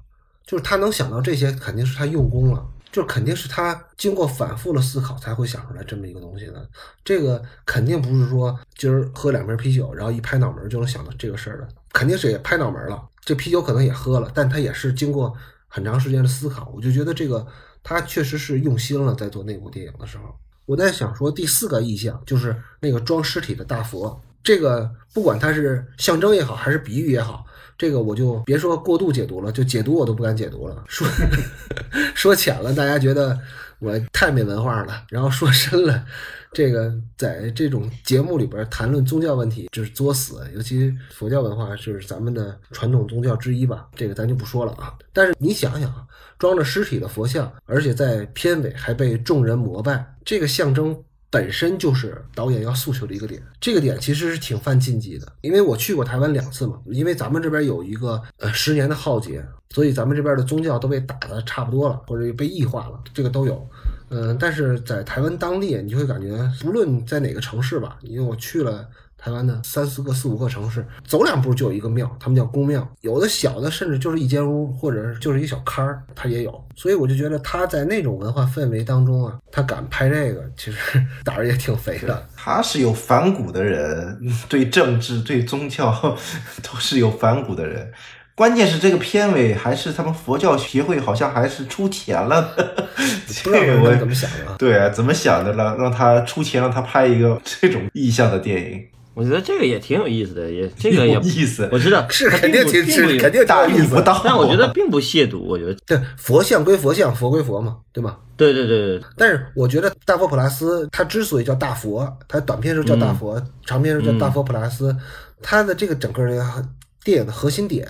就是他能想到这些，肯定是他用功了，就肯定是他经过反复的思考才会想出来这么一个东西的。这个肯定不是说今儿喝两瓶啤酒，然后一拍脑门就能想到这个事儿的，肯定是也拍脑门了。这啤酒可能也喝了，但他也是经过很长时间的思考。我就觉得这个他确实是用心了，在做那部电影的时候。我在想说第四个意象就是那个装尸体的大佛，这个不管它是象征也好，还是比喻也好。这个我就别说过度解读了，就解读我都不敢解读了。说 说浅了，大家觉得我太没文化了；然后说深了，这个在这种节目里边谈论宗教问题就是作死。尤其佛教文化是咱们的传统宗教之一吧，这个咱就不说了啊。但是你想想，装着尸体的佛像，而且在片尾还被众人膜拜，这个象征本身就是导演要诉求的一个点。这个点其实是挺犯禁忌的，因为我去过台湾两次嘛，因为咱们这边有一个呃十年的浩劫，所以咱们这边的宗教都被打的差不多了，或者被异化了，这个都有。嗯，但是在台湾当地，你就会感觉，无论在哪个城市吧，因为我去了。台湾的三四个、四五个城市，走两步就有一个庙，他们叫公庙。有的小的甚至就是一间屋，或者就是一小龛儿，它也有。所以我就觉得他在那种文化氛围当中啊，他敢拍这个，其实 胆儿也挺肥的。他是有反骨的人，对政治、对宗教 都是有反骨的人。关键是这个片尾还是他们佛教协会好像还是出钱了，这个我怎么想的？对啊，怎么想的让让他出钱让他拍一个这种意象的电影？我觉得这个也挺有意思的，也这个也有意思。我知道是肯定挺是肯定大逆不道，但我觉得并不亵渎。我觉得对佛像归佛像，佛归佛嘛，对吗？对对对对。但是我觉得大佛普拉斯他之所以叫大佛，他短片时候叫大佛，长片时候叫大佛普拉斯，他的这个整个的电影的核心点，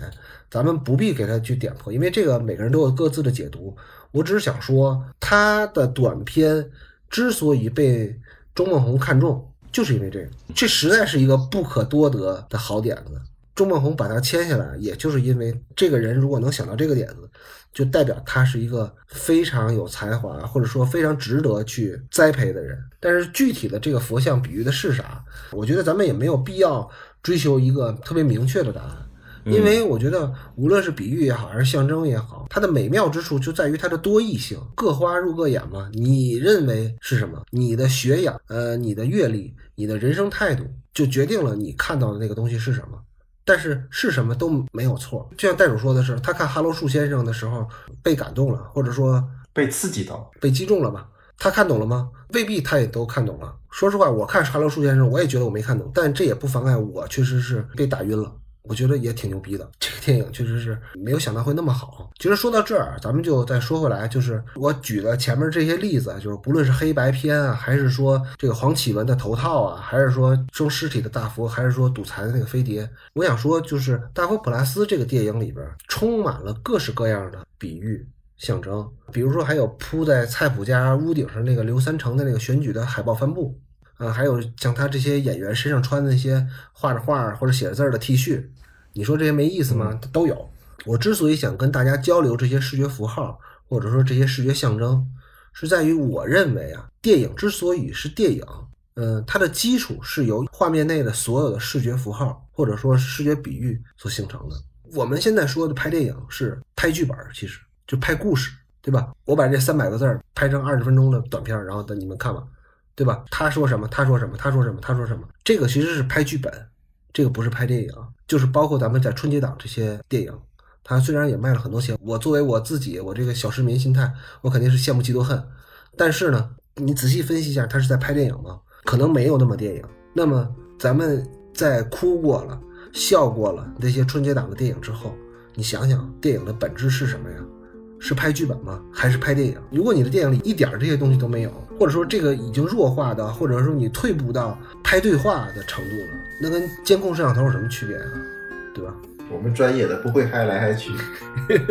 咱们不必给他去点破，因为这个每个人都有各自的解读。我只是想说，他的短片之所以被钟孟宏看中。就是因为这个，这实在是一个不可多得的好点子。钟孟宏把他签下来，也就是因为这个人如果能想到这个点子，就代表他是一个非常有才华，或者说非常值得去栽培的人。但是具体的这个佛像比喻的是啥，我觉得咱们也没有必要追求一个特别明确的答案。因为我觉得，无论是比喻也好，还是象征也好，它的美妙之处就在于它的多义性，各花入各眼嘛。你认为是什么？你的学养，呃，你的阅历，你的人生态度，就决定了你看到的那个东西是什么。但是是什么都没有错。就像袋鼠说的是，他看哈喽树先生的时候被感动了，或者说被刺激到，被击中了吧？他看懂了吗？未必，他也都看懂了。说实话，我看哈喽树先生，我也觉得我没看懂，但这也不妨碍我确实是被打晕了。我觉得也挺牛逼的，这个电影确实是没有想到会那么好。其实说到这儿，咱们就再说回来，就是我举的前面这些例子，就是不论是黑白片啊，还是说这个黄启文的头套啊，还是说收尸体的大佛，还是说赌财的那个飞碟，我想说，就是《大佛普拉斯》这个电影里边充满了各式各样的比喻象征，比如说还有铺在菜谱家屋顶上那个刘三成的那个选举的海报帆布啊，还有像他这些演员身上穿的那些画着画或者写着字的 T 恤。你说这些没意思吗？都有。我之所以想跟大家交流这些视觉符号，或者说这些视觉象征，是在于我认为啊，电影之所以是电影，嗯，它的基础是由画面内的所有的视觉符号或者说视觉比喻所形成的。我们现在说的拍电影是拍剧本，其实就拍故事，对吧？我把这三百个字儿拍成二十分钟的短片，然后等你们看吧，对吧？他说什么？他说什么？他说什么？他说什么？这个其实是拍剧本。这个不是拍电影，就是包括咱们在春节档这些电影，它虽然也卖了很多钱，我作为我自己，我这个小市民心态，我肯定是羡慕嫉妒恨。但是呢，你仔细分析一下，他是在拍电影吗？可能没有那么电影。那么咱们在哭过了、笑过了那些春节档的电影之后，你想想，电影的本质是什么呀？是拍剧本吗？还是拍电影？如果你的电影里一点这些东西都没有，或者说这个已经弱化到，或者说你退步到拍对话的程度了，那跟监控摄像头有什么区别啊？对吧？我们专业的不会嗨来嗨去，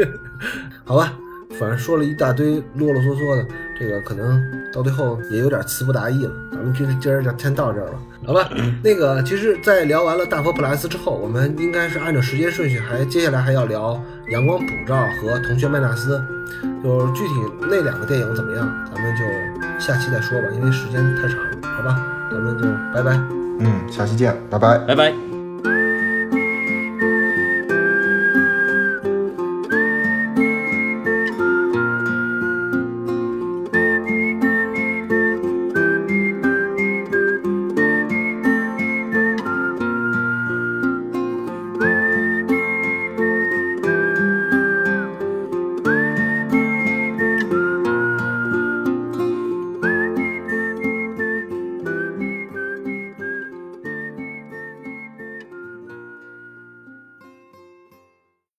好吧。反正说了一大堆啰啰嗦嗦的，这个可能到最后也有点词不达意了。咱们今今儿就先到这儿了，好吧？那个，其实，在聊完了大佛普拉斯之后，我们应该是按照时间顺序，还接下来还要聊阳光普照和同学麦纳斯。就是具体那两个电影怎么样，咱们就下期再说吧，因为时间太长了，好吧？咱们就拜拜。嗯，下期见，拜拜，拜拜。